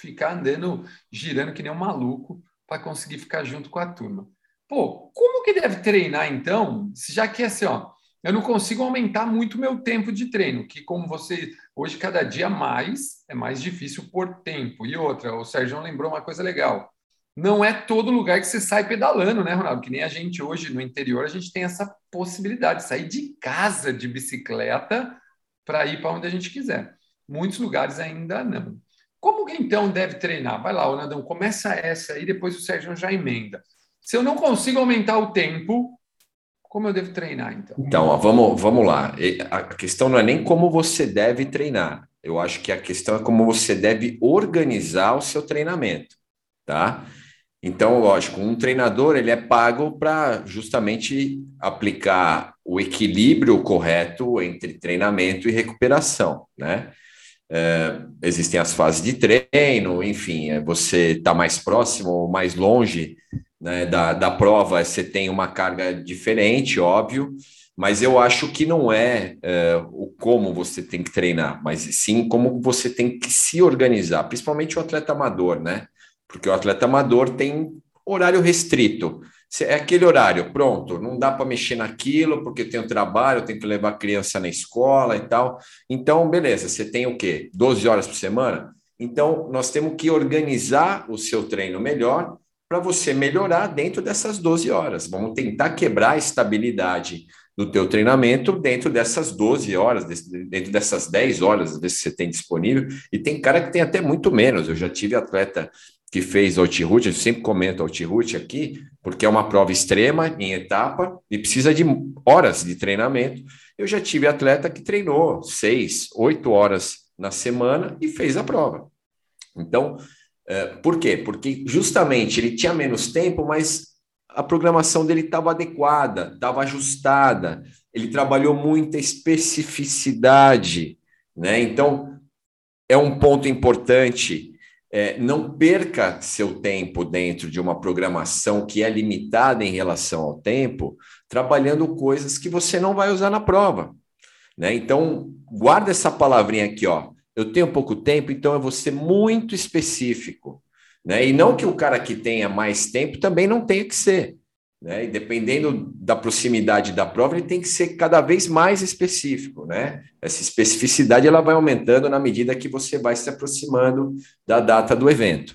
ficar andando, girando que nem um maluco para conseguir ficar junto com a turma. Pô, como que deve treinar então? Já que assim, ó, eu não consigo aumentar muito meu tempo de treino, que como você hoje cada dia mais é mais difícil por tempo. E outra, o Sérgio lembrou uma coisa legal. Não é todo lugar que você sai pedalando, né, Ronaldo? Que nem a gente hoje no interior, a gente tem essa possibilidade de sair de casa de bicicleta para ir para onde a gente quiser. Muitos lugares ainda não. Como que então deve treinar? Vai lá, Ronaldão, começa essa e depois o Sérgio já emenda. Se eu não consigo aumentar o tempo, como eu devo treinar, então? Então, ó, vamos, vamos lá. A questão não é nem como você deve treinar. Eu acho que a questão é como você deve organizar o seu treinamento, tá? Então, lógico, um treinador ele é pago para justamente aplicar o equilíbrio correto entre treinamento e recuperação, né? É, existem as fases de treino, enfim, é, você está mais próximo ou mais longe né, da, da prova, você tem uma carga diferente, óbvio, mas eu acho que não é, é, o como você tem que treinar, mas sim como você tem que se organizar, principalmente o atleta amador, né? Porque o atleta amador tem horário restrito. É aquele horário, pronto, não dá para mexer naquilo, porque tem o trabalho, tem que levar a criança na escola e tal. Então, beleza, você tem o quê? 12 horas por semana? Então, nós temos que organizar o seu treino melhor para você melhorar dentro dessas 12 horas. Vamos tentar quebrar a estabilidade do teu treinamento dentro dessas 12 horas, dentro dessas 10 horas que você tem disponível. E tem cara que tem até muito menos. Eu já tive atleta que fez o Route, eu sempre comento o Route aqui, porque é uma prova extrema em etapa e precisa de horas de treinamento. Eu já tive atleta que treinou seis, oito horas na semana e fez a prova. Então, é, por quê? Porque justamente ele tinha menos tempo, mas a programação dele estava adequada, estava ajustada, ele trabalhou muita especificidade, né? Então, é um ponto importante. É, não perca seu tempo dentro de uma programação que é limitada em relação ao tempo, trabalhando coisas que você não vai usar na prova. Né? Então, guarda essa palavrinha aqui, ó eu tenho pouco tempo, então eu vou ser muito específico. Né? E não que o cara que tenha mais tempo também não tenha que ser. Né? E dependendo da proximidade da prova, ele tem que ser cada vez mais específico. Né? Essa especificidade ela vai aumentando na medida que você vai se aproximando da data do evento.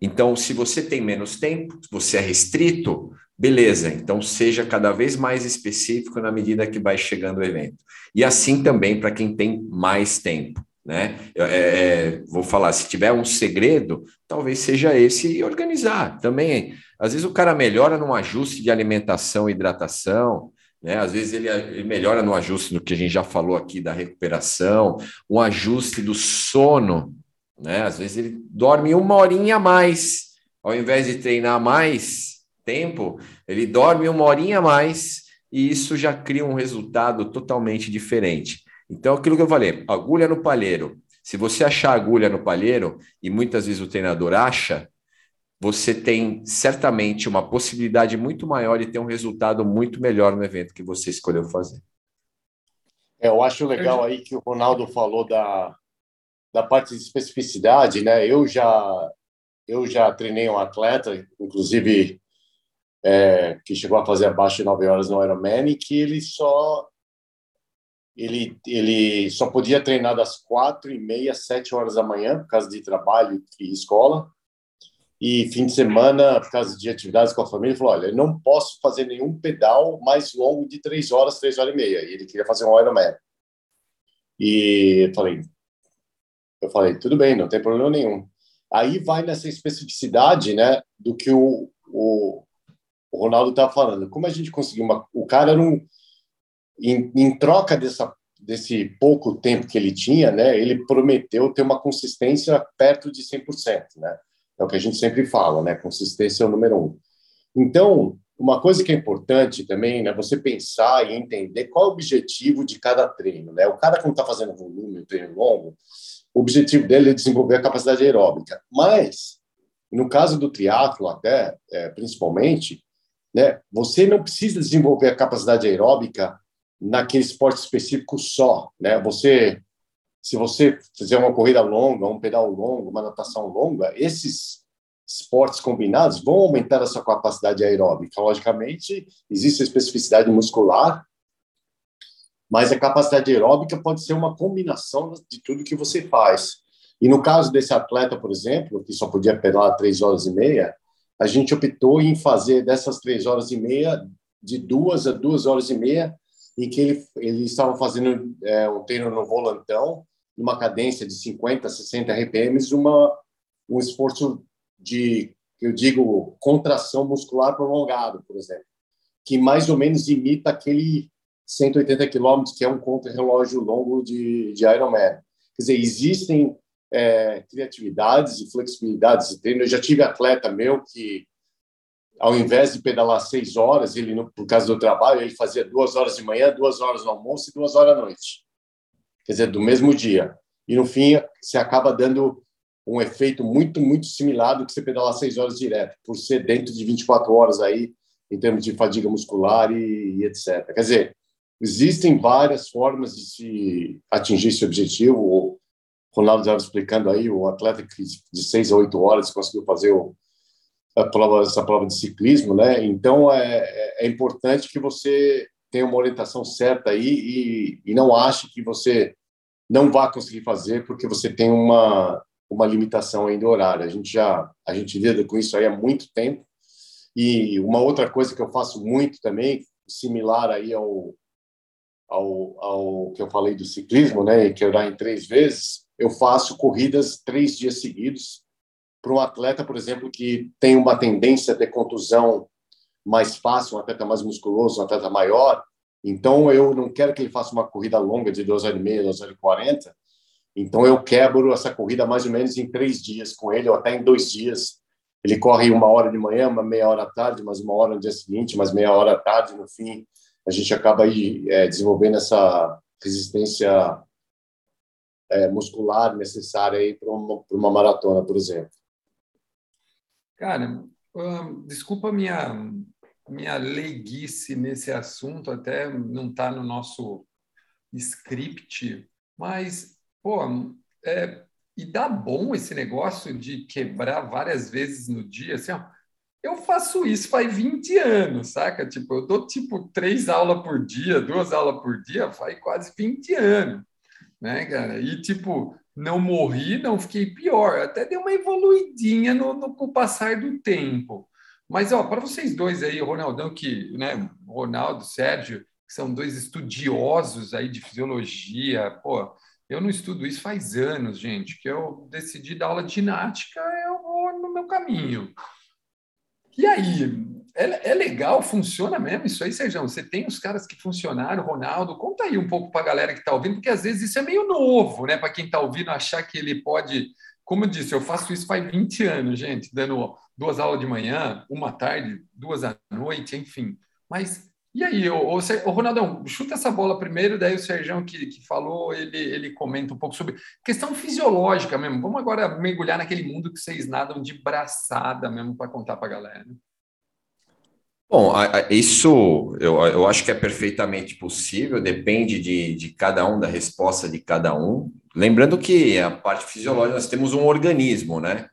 Então, se você tem menos tempo, você é restrito, beleza, então seja cada vez mais específico na medida que vai chegando o evento. E assim também para quem tem mais tempo né? É, é, vou falar, se tiver um segredo, talvez seja esse organizar também. Às vezes o cara melhora num ajuste de alimentação e hidratação, né? Às vezes ele, ele melhora no ajuste do que a gente já falou aqui da recuperação, um ajuste do sono, né? Às vezes ele dorme uma horinha a mais, ao invés de treinar mais tempo, ele dorme uma horinha a mais e isso já cria um resultado totalmente diferente. Então, aquilo que eu falei, agulha no palheiro. Se você achar agulha no palheiro, e muitas vezes o treinador acha, você tem certamente uma possibilidade muito maior de ter um resultado muito melhor no evento que você escolheu fazer. É, eu acho legal aí que o Ronaldo falou da, da parte de especificidade, né? Eu já eu já treinei um atleta, inclusive é, que chegou a fazer abaixo de 9 horas no Ironman, que ele só ele, ele só podia treinar das quatro e meia, sete horas da manhã, por causa de trabalho e escola. E fim de semana, por causa de atividades com a família, ele falou: Olha, eu não posso fazer nenhum pedal mais longo de três horas, três horas e meia. E ele queria fazer um Ironman. E eu falei: Eu falei, tudo bem, não tem problema nenhum. Aí vai nessa especificidade, né, do que o, o, o Ronaldo estava falando. Como a gente conseguiu uma. O cara um em, em troca dessa, desse pouco tempo que ele tinha, né, ele prometeu ter uma consistência perto de 100%, né? É o que a gente sempre fala, né? Consistência é o número um. Então, uma coisa que é importante também, né, você pensar e entender qual é o objetivo de cada treino, né? O cara quando está fazendo volume, um treino longo, o objetivo dele é desenvolver a capacidade aeróbica. Mas, no caso do triatlo até, é, principalmente, né, você não precisa desenvolver a capacidade aeróbica naquele esporte específico só, né? Você, se você fizer uma corrida longa, um pedal longo, uma natação longa, esses esportes combinados vão aumentar a sua capacidade aeróbica. Logicamente, existe a especificidade muscular, mas a capacidade aeróbica pode ser uma combinação de tudo que você faz. E no caso desse atleta, por exemplo, que só podia pedalar três horas e meia, a gente optou em fazer dessas três horas e meia de duas a duas horas e meia em que ele, ele estava fazendo é, um treino no volantão, numa cadência de 50, 60 RPMs, uma, um esforço de, eu digo, contração muscular prolongado, por exemplo, que mais ou menos imita aquele 180 quilômetros, que é um contra-relógio longo de, de Ironman. Quer dizer, existem é, criatividades e flexibilidades de treino. Eu já tive atleta meu que ao invés de pedalar seis horas, ele, por causa do trabalho, ele fazia duas horas de manhã, duas horas no almoço e duas horas à noite. Quer dizer, do mesmo dia. E no fim, você acaba dando um efeito muito, muito similar do que você pedalar seis horas direto, por ser dentro de 24 horas aí, em termos de fadiga muscular e, e etc. Quer dizer, existem várias formas de se atingir esse objetivo. O Ronaldo estava explicando aí, o atleta que de seis a oito horas conseguiu fazer o a prova, essa prova de ciclismo, né? Então é, é, é importante que você tenha uma orientação certa aí e, e não ache que você não vai conseguir fazer porque você tem uma uma limitação ainda horária. A gente já a gente lida com isso aí há muito tempo. E uma outra coisa que eu faço muito também, similar aí ao ao, ao que eu falei do ciclismo, né, que eu em três vezes, eu faço corridas três dias seguidos para um atleta, por exemplo, que tem uma tendência a ter contusão mais fácil, um atleta mais musculoso, um atleta maior. Então, eu não quero que ele faça uma corrida longa de 2 horas e meia, 2 horas e 40. Então, eu quebro essa corrida mais ou menos em três dias com ele, ou até em dois dias. Ele corre uma hora de manhã, uma meia hora à tarde, mais uma hora no dia seguinte, mais meia hora à tarde. No fim, a gente acaba aí é, desenvolvendo essa resistência é, muscular necessária aí para uma, uma maratona, por exemplo. Cara, desculpa a minha, minha leiguice nesse assunto, até não está no nosso script, mas, pô, é, e dá bom esse negócio de quebrar várias vezes no dia, assim, ó, eu faço isso faz 20 anos, saca? Tipo, eu dou tipo três aulas por dia, duas aulas por dia, faz quase 20 anos, né, cara? E tipo, não morri, não fiquei pior. Até deu uma evoluidinha no, no, passar do tempo. Mas, ó, para vocês dois aí, Ronaldão, que, né, Ronaldo, Sérgio, que são dois estudiosos aí de fisiologia, pô, eu não estudo isso faz anos, gente, que eu decidi dar aula de ginástica, eu vou no meu caminho. E aí, é, é, legal, funciona mesmo isso aí, Sérgio? Você tem os caras que funcionaram, Ronaldo, conta aí um pouco para a galera que está ouvindo, porque às vezes isso é meio novo, né? Para quem está ouvindo, achar que ele pode. Como eu disse, eu faço isso faz 20 anos, gente, dando duas aulas de manhã, uma tarde, duas à noite, enfim. Mas e aí, o, o, Ronaldão, chuta essa bola primeiro, daí o Sérgio que, que falou, ele, ele comenta um pouco sobre questão fisiológica mesmo. Vamos agora mergulhar naquele mundo que vocês nadam de braçada mesmo para contar para a galera. Bom, isso eu, eu acho que é perfeitamente possível, depende de, de cada um, da resposta de cada um. Lembrando que a parte fisiológica, nós temos um organismo, né?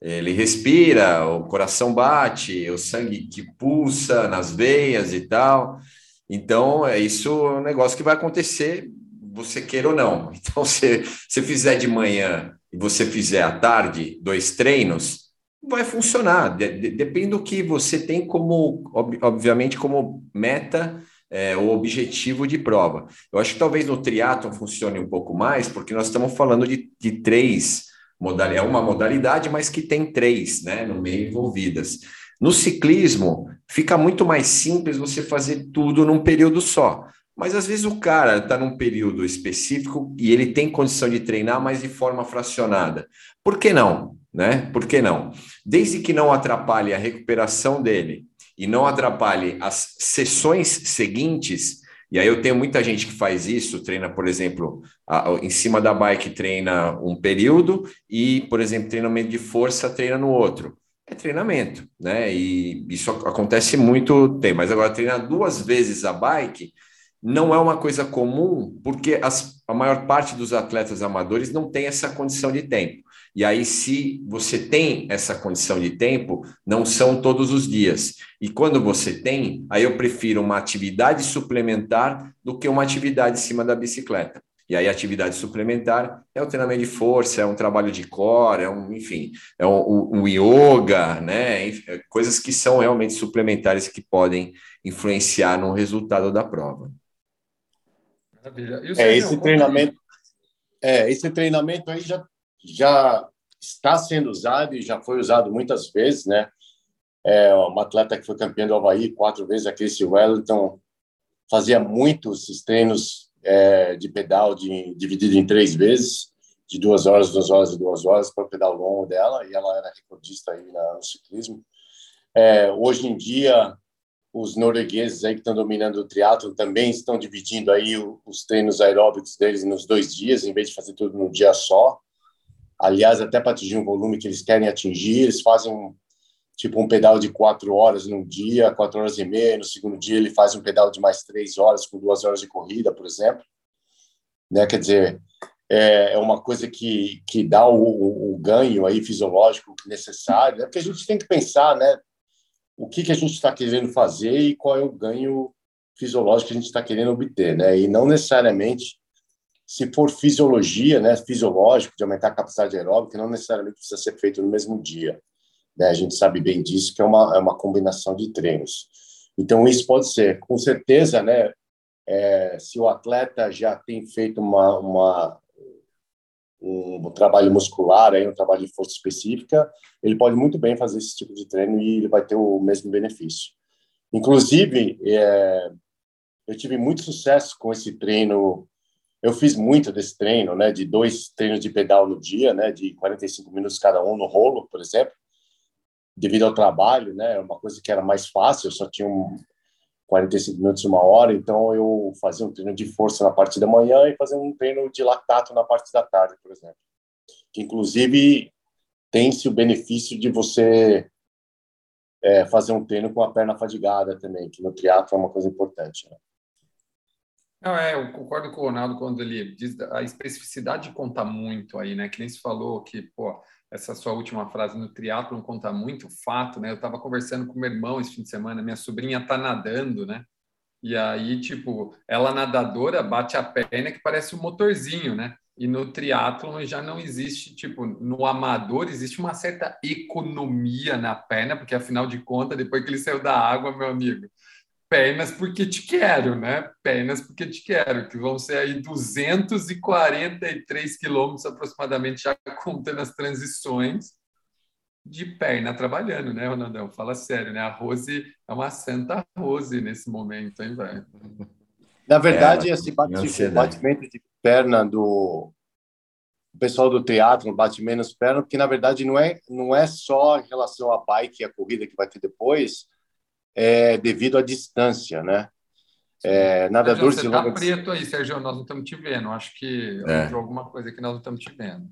Ele respira, o coração bate, o sangue que pulsa nas veias e tal. Então, é isso é um negócio que vai acontecer, você queira ou não. [laughs] Então, se você fizer de manhã e você fizer à tarde dois treinos, vai funcionar. De, de, depende do que você tem como, ob, obviamente, como meta é, objetivo de prova. Eu acho que talvez no triatlon funcione um pouco mais, porque nós estamos falando de, de três modalidades, é uma modalidade, mas que tem três, né, no meio envolvidas. No ciclismo, fica muito mais simples você fazer tudo num período só. Mas às vezes o cara está num período específico e ele tem condição de treinar, mas de forma fracionada. Por que não? Né? Por que não? Desde que não atrapalhe a recuperação dele e não atrapalhe as sessões seguintes, e aí eu tenho muita gente que faz isso, treina, por exemplo, a, em cima da bike treina um período e, por exemplo, treinamento de força treina no outro. É treinamento, né? E isso acontece muito tempo. Mas agora treinar duas vezes a bike não é uma coisa comum, porque as, a maior parte dos atletas amadores não tem essa condição de tempo. E aí, se você tem essa condição de tempo, não são todos os dias. E quando você tem, aí eu prefiro uma atividade suplementar do que uma atividade em cima da bicicleta. E aí, atividade suplementar é o treinamento de força, é um trabalho de core, é um, enfim, é um, um yoga, né? É coisas que são realmente suplementares que podem influenciar no resultado da prova. Maravilha. é, esse treinamento, é, esse treinamento aí já, já está sendo usado e já foi usado muitas vezes, né? É, uma atleta que foi campeã do Havaí quatro vezes, a Casey Wellington, fazia muitos treinos é, de pedal de, dividido em três vezes, de duas horas, duas horas e duas horas para o pedal longo dela, e ela era recordista aí no ciclismo. É, hoje em dia, os noruegueses aí que estão dominando o triatlo também estão dividindo aí os treinos aeróbicos deles nos dois dias, em vez de fazer tudo num dia só. Aliás, até para atingir um volume que eles querem atingir, eles fazem um, tipo um pedal de quatro horas num dia, quatro horas e meia. No segundo dia, ele faz um pedal de mais três horas, com duas horas de corrida, por exemplo. Né? Quer dizer, é, é uma coisa que, que dá o, o, o ganho aí fisiológico necessário. É porque a gente tem que pensar, né? o que, que a gente está querendo fazer e qual é o ganho fisiológico que a gente está querendo obter, né? E não necessariamente, se for fisiologia, né, fisiológico, de aumentar a capacidade aeróbica, não necessariamente precisa ser feito no mesmo dia. Né? A gente sabe bem disso, que é uma, é uma combinação de treinos. Então, isso pode ser, com certeza, né, é, se o atleta já tem feito uma, uma, um trabalho muscular, aí, um trabalho de força específica, ele pode muito bem fazer esse tipo de treino e ele vai ter o mesmo benefício. Inclusive, é, eu tive muito sucesso com esse treino. Eu fiz muito desse treino, né, de dois treinos de pedal no dia, né, de 45 minutos cada um no rolo, por exemplo, devido ao trabalho, né, uma coisa que era mais fácil, eu só tinha um, 45 minutos, uma hora, então eu fazia um treino de força na parte da manhã e fazia um treino de lactato na parte da tarde, por exemplo. Que, inclusive, tem-se o benefício de você é, fazer um treino com a perna fadigada também, que no triatlo é uma coisa importante. Né? Não, é, eu concordo com o Ronaldo quando ele diz a especificidade conta muito aí, né? Que nem se falou que, pô, essa sua última frase no triatlo conta muito fato, né? Eu estava conversando com meu irmão esse fim de semana, minha sobrinha tá nadando, né? E aí, tipo, ela nadadora bate a perna que parece um motorzinho, né? E no triatlo já não existe, tipo, no amador existe uma certa economia na perna, porque afinal de contas, depois que ele saiu da água, meu amigo, pernas porque te quero, né? Pernas porque te quero, que vão ser aí 243 quilômetros aproximadamente, já [laughs] contando as transições de perna trabalhando, né, Ronaldão? Fala sério, né? A Rose é uma santa Rose nesse momento, hein, velho? Na verdade, é, esse bate, batimento de perna do o pessoal do teatro bate menos perna, porque na verdade não é não é só em relação à bike e à corrida que vai ter depois, é, devido à distância, né? É, nadadores Sérgio, você está preto aí, Sérgio, nós não estamos te vendo. Acho que é. entrou alguma coisa que nós não estamos te vendo.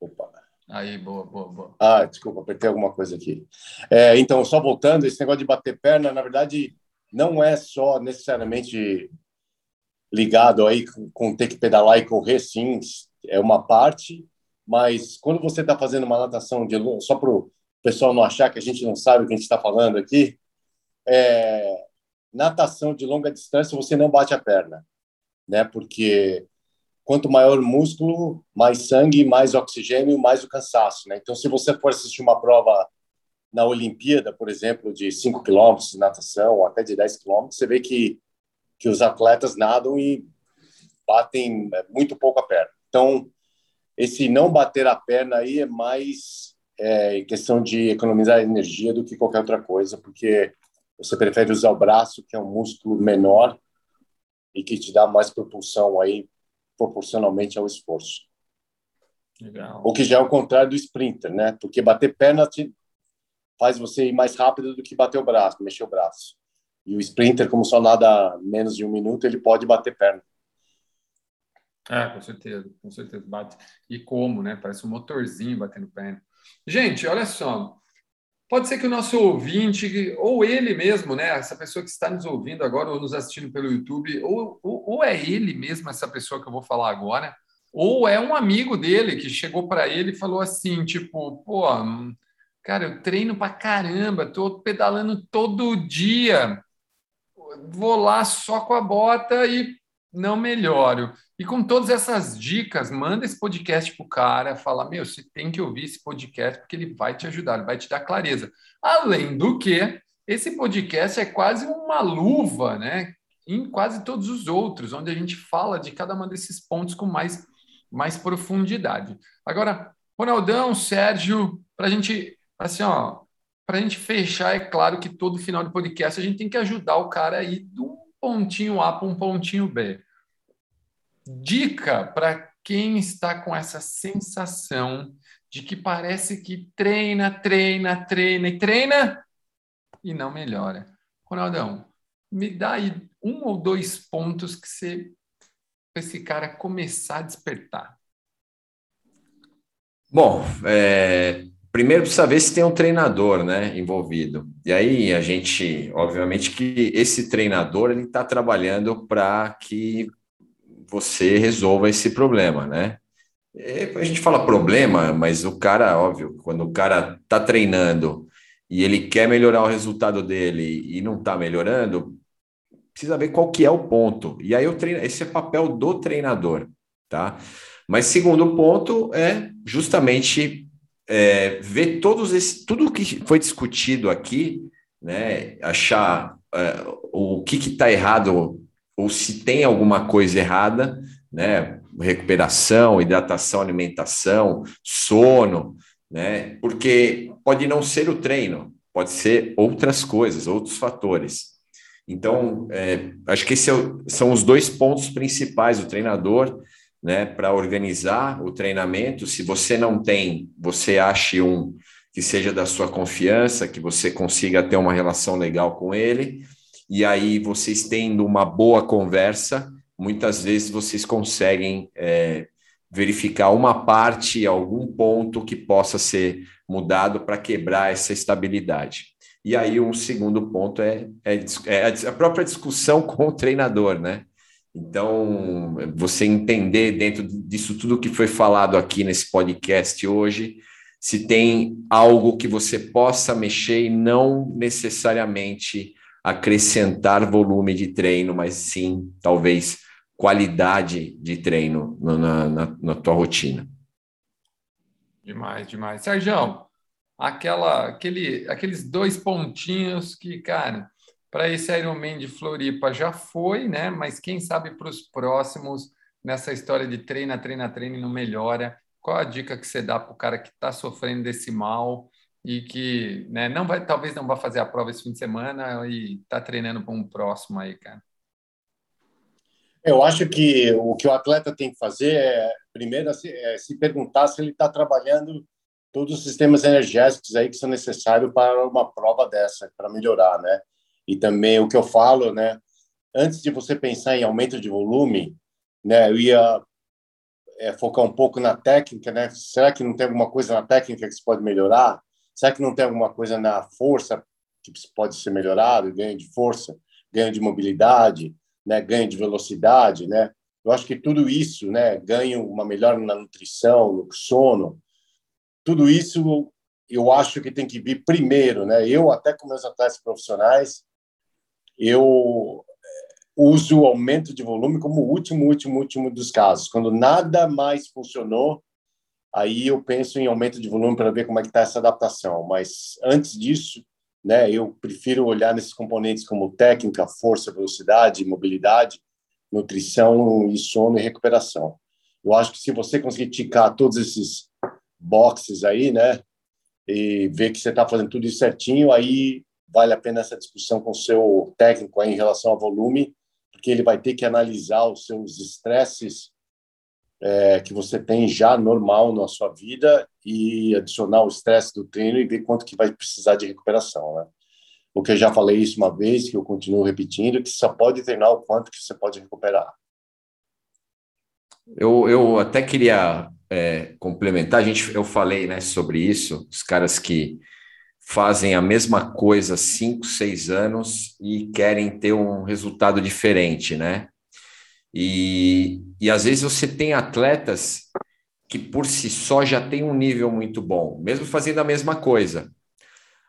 Opa. Aí, boa, boa, boa. Ah, desculpa, apertei alguma coisa aqui. É, então, só voltando, esse negócio de bater perna, na verdade, não é só necessariamente ligado aí com, com ter que pedalar e correr, sim, é uma parte, mas quando você está fazendo uma natação de só para o pessoal não achar que a gente não sabe o que a gente está falando aqui, é, natação de longa distância você não bate a perna, né? Porque quanto maior o músculo, mais sangue, mais oxigênio, mais o cansaço, né? Então, se você for assistir uma prova na Olimpíada, por exemplo, de 5 quilômetros de natação, ou até de 10 quilômetros, você vê que, que os atletas nadam e batem é, muito pouco a perna. Então, esse não bater a perna aí é mais é, questão de economizar energia do que qualquer outra coisa, porque você prefere usar o braço, que é um músculo menor, e que te dá mais propulsão aí proporcionalmente ao esforço. Legal. O que já é o contrário do sprinter, né? Porque bater perna te faz você ir mais rápido do que bater o braço, mexer o braço. E o sprinter, como só nada menos de um minuto, ele pode bater perna. É, com certeza, com certeza bate. E como, né? Parece um motorzinho batendo perna. Gente, olha só. Pode ser que o nosso ouvinte, ou ele mesmo, né, essa pessoa que está nos ouvindo agora ou nos assistindo pelo YouTube, ou, ou, ou é ele mesmo, essa pessoa que eu vou falar agora, ou é um amigo dele que chegou para ele e falou assim, tipo, pô, cara, eu treino para caramba, tô pedalando todo dia, vou lá só com a bota e não melhoro. E com todas essas dicas, manda esse podcast para o cara, fala, meu, você tem que ouvir esse podcast porque ele vai te ajudar, ele vai te dar clareza. Além do que, esse podcast é quase uma luva, né? Em quase todos os outros, onde a gente fala de cada um desses pontos com mais, mais profundidade. Agora, Ronaldão, Sérgio, para a gente, assim, ó, para a gente fechar, é claro que todo final de podcast a gente tem que ajudar o cara a ir de um pontinho A para um pontinho B dica para quem está com essa sensação de que parece que treina, treina, treina e treina e não melhora. Ronaldão, me dá aí um ou dois pontos que você esse cara começar a despertar. Bom, é, primeiro precisa ver se tem um treinador, né, envolvido. E aí a gente, obviamente, que esse treinador ele está trabalhando para que você resolva esse problema, né? A gente fala problema, mas o cara, óbvio, quando o cara está treinando e ele quer melhorar o resultado dele e não está melhorando, precisa ver qual que é o ponto. E aí o treino, esse é papel do treinador, tá? Mas segundo ponto é justamente é, ver todos esse, tudo que foi discutido aqui, né? Achar é, o que está errado ou se tem alguma coisa errada, né? Recuperação, hidratação, alimentação, sono, né? Porque pode não ser o treino, pode ser outras coisas, outros fatores. Então, é, acho que esses é são os dois pontos principais do treinador, né? Para organizar o treinamento. Se você não tem, você ache um que seja da sua confiança, que você consiga ter uma relação legal com ele e aí vocês tendo uma boa conversa, muitas vezes vocês conseguem é, verificar uma parte, algum ponto que possa ser mudado para quebrar essa estabilidade. E aí um segundo ponto é, é, é a própria discussão [laughs] com o treinador, né? Então, você entender dentro disso tudo que foi falado aqui nesse podcast hoje, se tem algo que você possa mexer e não necessariamente acrescentar volume de treino, mas sim, talvez, qualidade de treino na, na, na tua rotina. Demais, demais. Sérgio, aquela, aquele, aqueles dois pontinhos que, cara, para esse Ironman de Floripa já foi, né? Mas quem sabe para os próximos, nessa história de treina, treina, treina e não melhora. Qual a dica que você dá para o cara que está sofrendo desse mal e que né, não vai, talvez não vá fazer a prova esse fim de semana e está treinando para um próximo aí, cara? Eu acho que o que o atleta tem que fazer é, primeiro, é se perguntar se ele está trabalhando todos os sistemas energéticos aí que são necessários para uma prova dessa, para melhorar, né? E também o que eu falo, né? Antes de você pensar em aumento de volume, né? Eu ia é, focar um pouco na técnica, né? Será que não tem alguma coisa na técnica que se pode melhorar? Será que não tem alguma coisa na força que pode ser melhorado? Ganho de força, ganho de mobilidade, né? ganho de velocidade, né? Eu acho que tudo isso, né? Ganho uma melhora na nutrição, no sono. Tudo isso eu acho que tem que vir primeiro, né? Eu até com meus atletas profissionais, eu eh, uso o aumento de volume como o último, último, último dos casos. Quando nada mais funcionou, aí eu penso em aumento de volume para ver como é que está essa adaptação. Mas antes disso, né, eu prefiro olhar nesses componentes como técnica, força, velocidade, mobilidade, nutrição e sono e recuperação. Eu acho que se você conseguir ticar todos esses boxes aí, né, e ver que você está fazendo tudo isso certinho, aí vale a pena essa discussão com o seu técnico aí em relação ao volume, porque ele vai ter que analisar os seus estresses é, que você tem já normal na sua vida e adicionar o estresse do treino e ver quanto que vai precisar de recuperação, né? O que eu já falei isso uma vez, que eu continuo repetindo, que só pode treinar o quanto que você pode recuperar. Eu, eu até queria é, complementar, a gente, eu falei né, sobre isso, os caras que fazem a mesma coisa cinco, seis anos e querem ter um resultado diferente, né? E, e às vezes você tem atletas que por si só já tem um nível muito bom, mesmo fazendo a mesma coisa.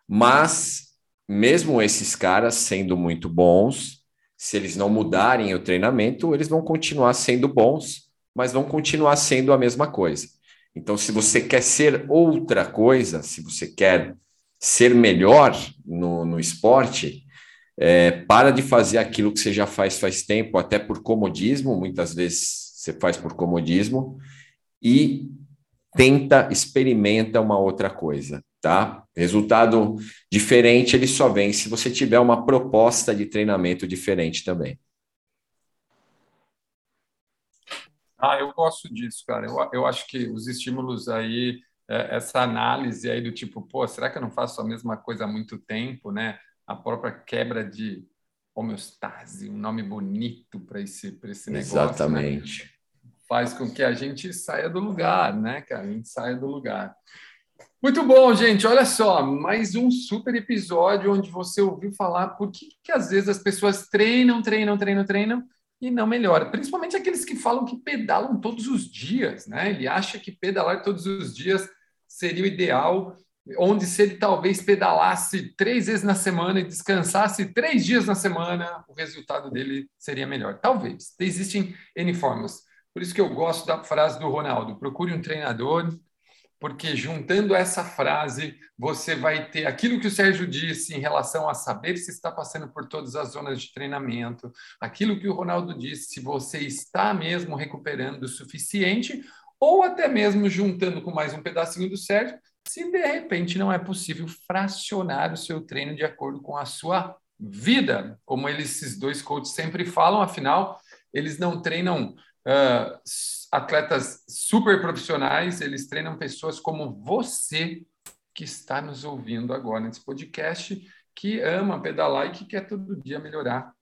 Mas, mesmo esses caras sendo muito bons, se eles não mudarem o treinamento, eles vão continuar sendo bons, mas vão continuar sendo a mesma coisa. Então, se você quer ser outra coisa, se você quer ser melhor no, no esporte, é, para de fazer aquilo que você já faz faz tempo, até por comodismo, muitas vezes você faz por comodismo, e tenta, experimenta uma outra coisa, tá? Resultado diferente ele só vem se você tiver uma proposta de treinamento diferente também. Ah, eu gosto disso, cara. Eu, eu acho que os estímulos aí, é, essa análise aí do tipo, pô, será que eu não faço a mesma coisa há muito tempo, né? A própria quebra de homeostase, um nome bonito para esse, esse negócio. Né? Exatamente. Né? Faz com que a gente saia do lugar, né, cara? A gente saia do lugar. Muito bom, gente. Olha só, mais um super episódio onde você ouviu falar por que, que às vezes as pessoas treinam, treinam, treinam, treinam e não melhoram. Principalmente aqueles que falam que pedalam todos os dias, né? Ele acha que pedalar todos os dias seria o ideal onde se ele talvez pedalasse três vezes na semana e descansasse três dias na semana, o resultado dele seria melhor. Talvez. Existem N formas. Por isso que eu gosto da frase do Ronaldo: procure um treinador, porque juntando essa frase, você vai ter aquilo que o Sérgio disse em relação a saber se está passando por todas as zonas de treinamento, aquilo que o Ronaldo disse, se você está mesmo recuperando o suficiente, ou até mesmo juntando com mais um pedacinho do Sérgio, se de repente não é possível fracionar o seu treino de acordo com a sua vida, como eles, esses dois coaches sempre falam, afinal, eles não treinam uh, atletas super profissionais, eles treinam pessoas como você que está nos ouvindo agora nesse podcast, que ama pedalar e que quer todo dia melhorar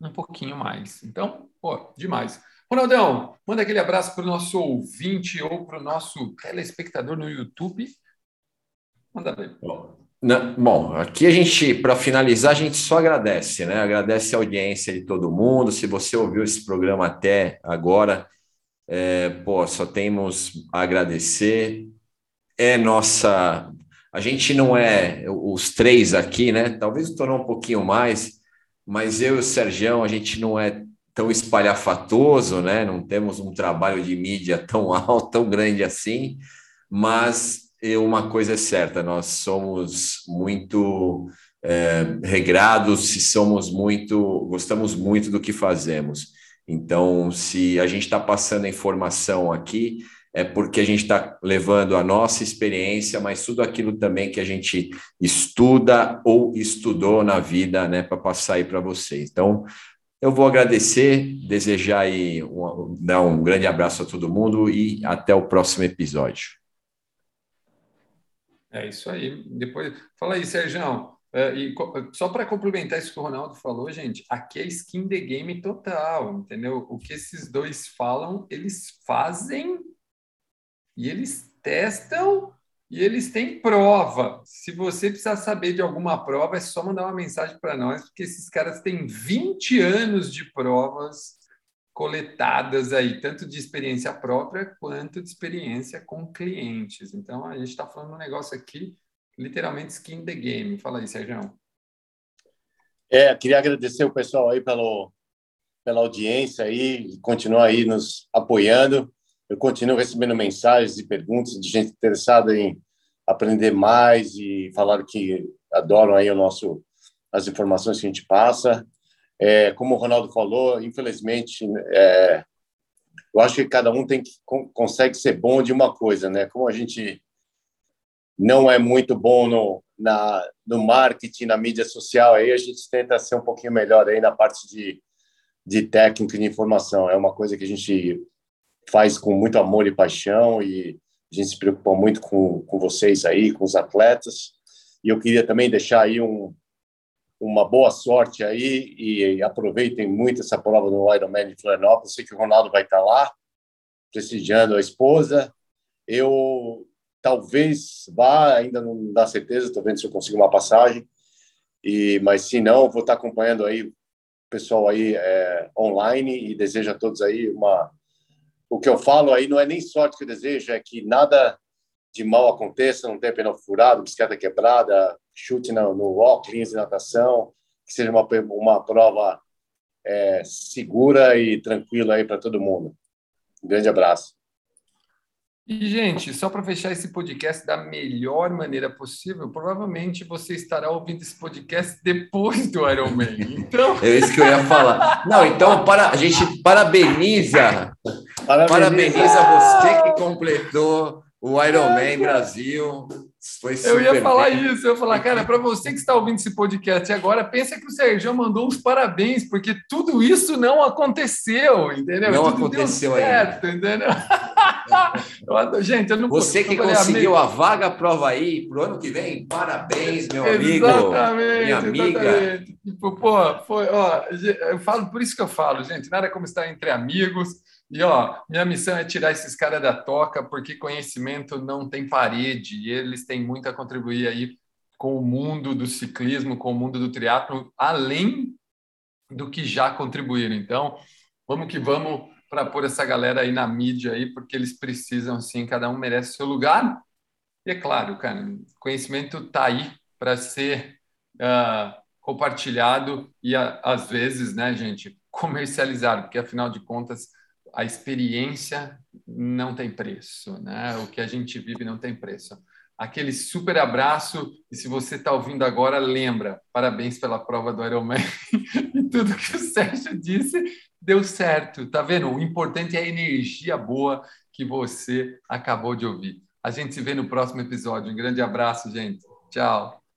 um pouquinho mais. Então, pô, demais. Ronaldão, manda aquele abraço para o nosso ouvinte ou para o nosso telespectador no YouTube Manda ver. Bom, aqui a gente, para finalizar, a gente só agradece, né? Agradece a audiência de todo mundo. Se você ouviu esse programa até agora, é, pô, só temos a agradecer. É nossa. A gente não é os três aqui, né? Talvez tornou um pouquinho mais, mas eu e o Sergião, a gente não é tão espalhafatoso, né? Não temos um trabalho de mídia tão [laughs] alto, tão grande assim, mas e uma coisa é certa, nós somos muito é, regrados, somos muito, gostamos muito do que fazemos. Então, se a gente está passando informação aqui, é porque a gente está levando a nossa experiência, mas tudo aquilo também que a gente estuda ou estudou na vida, né, para passar aí para vocês. Então, eu vou agradecer, desejar aí um, dar um grande abraço a todo mundo e até o próximo episódio. É isso aí. Depois, fala aí, Sérgio. É, e só para complementar isso que o Ronaldo falou, gente, aqui é skin the game total, entendeu? O que esses dois falam, eles fazem e eles testam e eles têm prova. Se você precisar saber de alguma prova, é só mandar uma mensagem para nós, porque esses caras têm 20 anos de provas coletadas aí, tanto de experiência própria quanto de experiência com clientes. Então, a gente está falando um negócio aqui, literalmente skin the game. Fala aí, Sérgio. É, queria agradecer o pessoal aí pelo, pela audiência aí, continuar aí nos apoiando. Eu continuo recebendo mensagens e perguntas de gente interessada em aprender mais e falar que adoram aí o nosso as informações que a gente passa. É, como o Ronaldo falou, infelizmente, é, eu acho que cada um tem que consegue ser bom de uma coisa, né? Como a gente não é muito bom no, na, no marketing, na mídia social, aí a gente tenta ser um pouquinho melhor aí na parte de, de técnica e de informação. É uma coisa que a gente faz com muito amor e paixão e a gente se preocupa muito com, com vocês aí, com os atletas. E eu queria também deixar aí um, uma boa sorte aí e aproveitem muito essa prova do Ironman de Florianópolis. Sei que o Ronaldo vai estar lá, prestigiando a esposa. Eu talvez vá, ainda não dá certeza, estou vendo se eu consigo uma passagem. E, mas se não, vou estar acompanhando aí o pessoal aí é, online e desejo a todos aí uma. O que eu falo aí não é nem sorte que eu desejo, é que nada de mal aconteça, não tenha pneu furado, bicicleta quebrada, chute no, no rock, linhas de natação, que seja uma, uma prova é, segura e tranquila aí para todo mundo. Um grande abraço. E, gente, só para fechar esse podcast da melhor maneira possível, provavelmente você estará ouvindo esse podcast depois do Ironman. Então... [laughs] É isso que eu ia falar. Não, então para, a gente parabeniza, parabeniza, parabeniza você que completou o Ironman Brasil. Foi eu ia falar bem. isso, eu ia falar, [laughs] cara, para você que está ouvindo esse podcast agora, pensa que o Sérgio mandou uns parabéns, porque tudo isso não aconteceu, entendeu? Não tudo aconteceu certo, ainda. entendeu? [laughs] eu, gente, eu não Você que conseguiu a vaga prova aí para o ano que vem, parabéns, meu amigo. Exatamente, minha amiga. Exatamente. Tipo, pô, foi, ó, eu falo, por isso que eu falo, gente, nada como estar entre amigos e ó, minha missão é tirar esses caras da toca, porque conhecimento não tem parede, e eles têm muito a contribuir aí com o mundo do ciclismo, com o mundo do triatlo, além do que já contribuíram. Então, vamos que vamos para pôr essa galera aí na mídia aí, porque eles precisam sim, cada um merece seu lugar. E é claro, cara, conhecimento está aí para ser uh, compartilhado e às vezes, né, gente, comercializado, porque afinal de contas a experiência não tem preço, né? O que a gente vive não tem preço. Aquele super abraço e se você está ouvindo agora, lembra, parabéns pela prova do Ironman [laughs] e tudo que o Sérgio disse deu certo, tá vendo? O importante é a energia boa que você acabou de ouvir. A gente se vê no próximo episódio. Um grande abraço, gente. Tchau.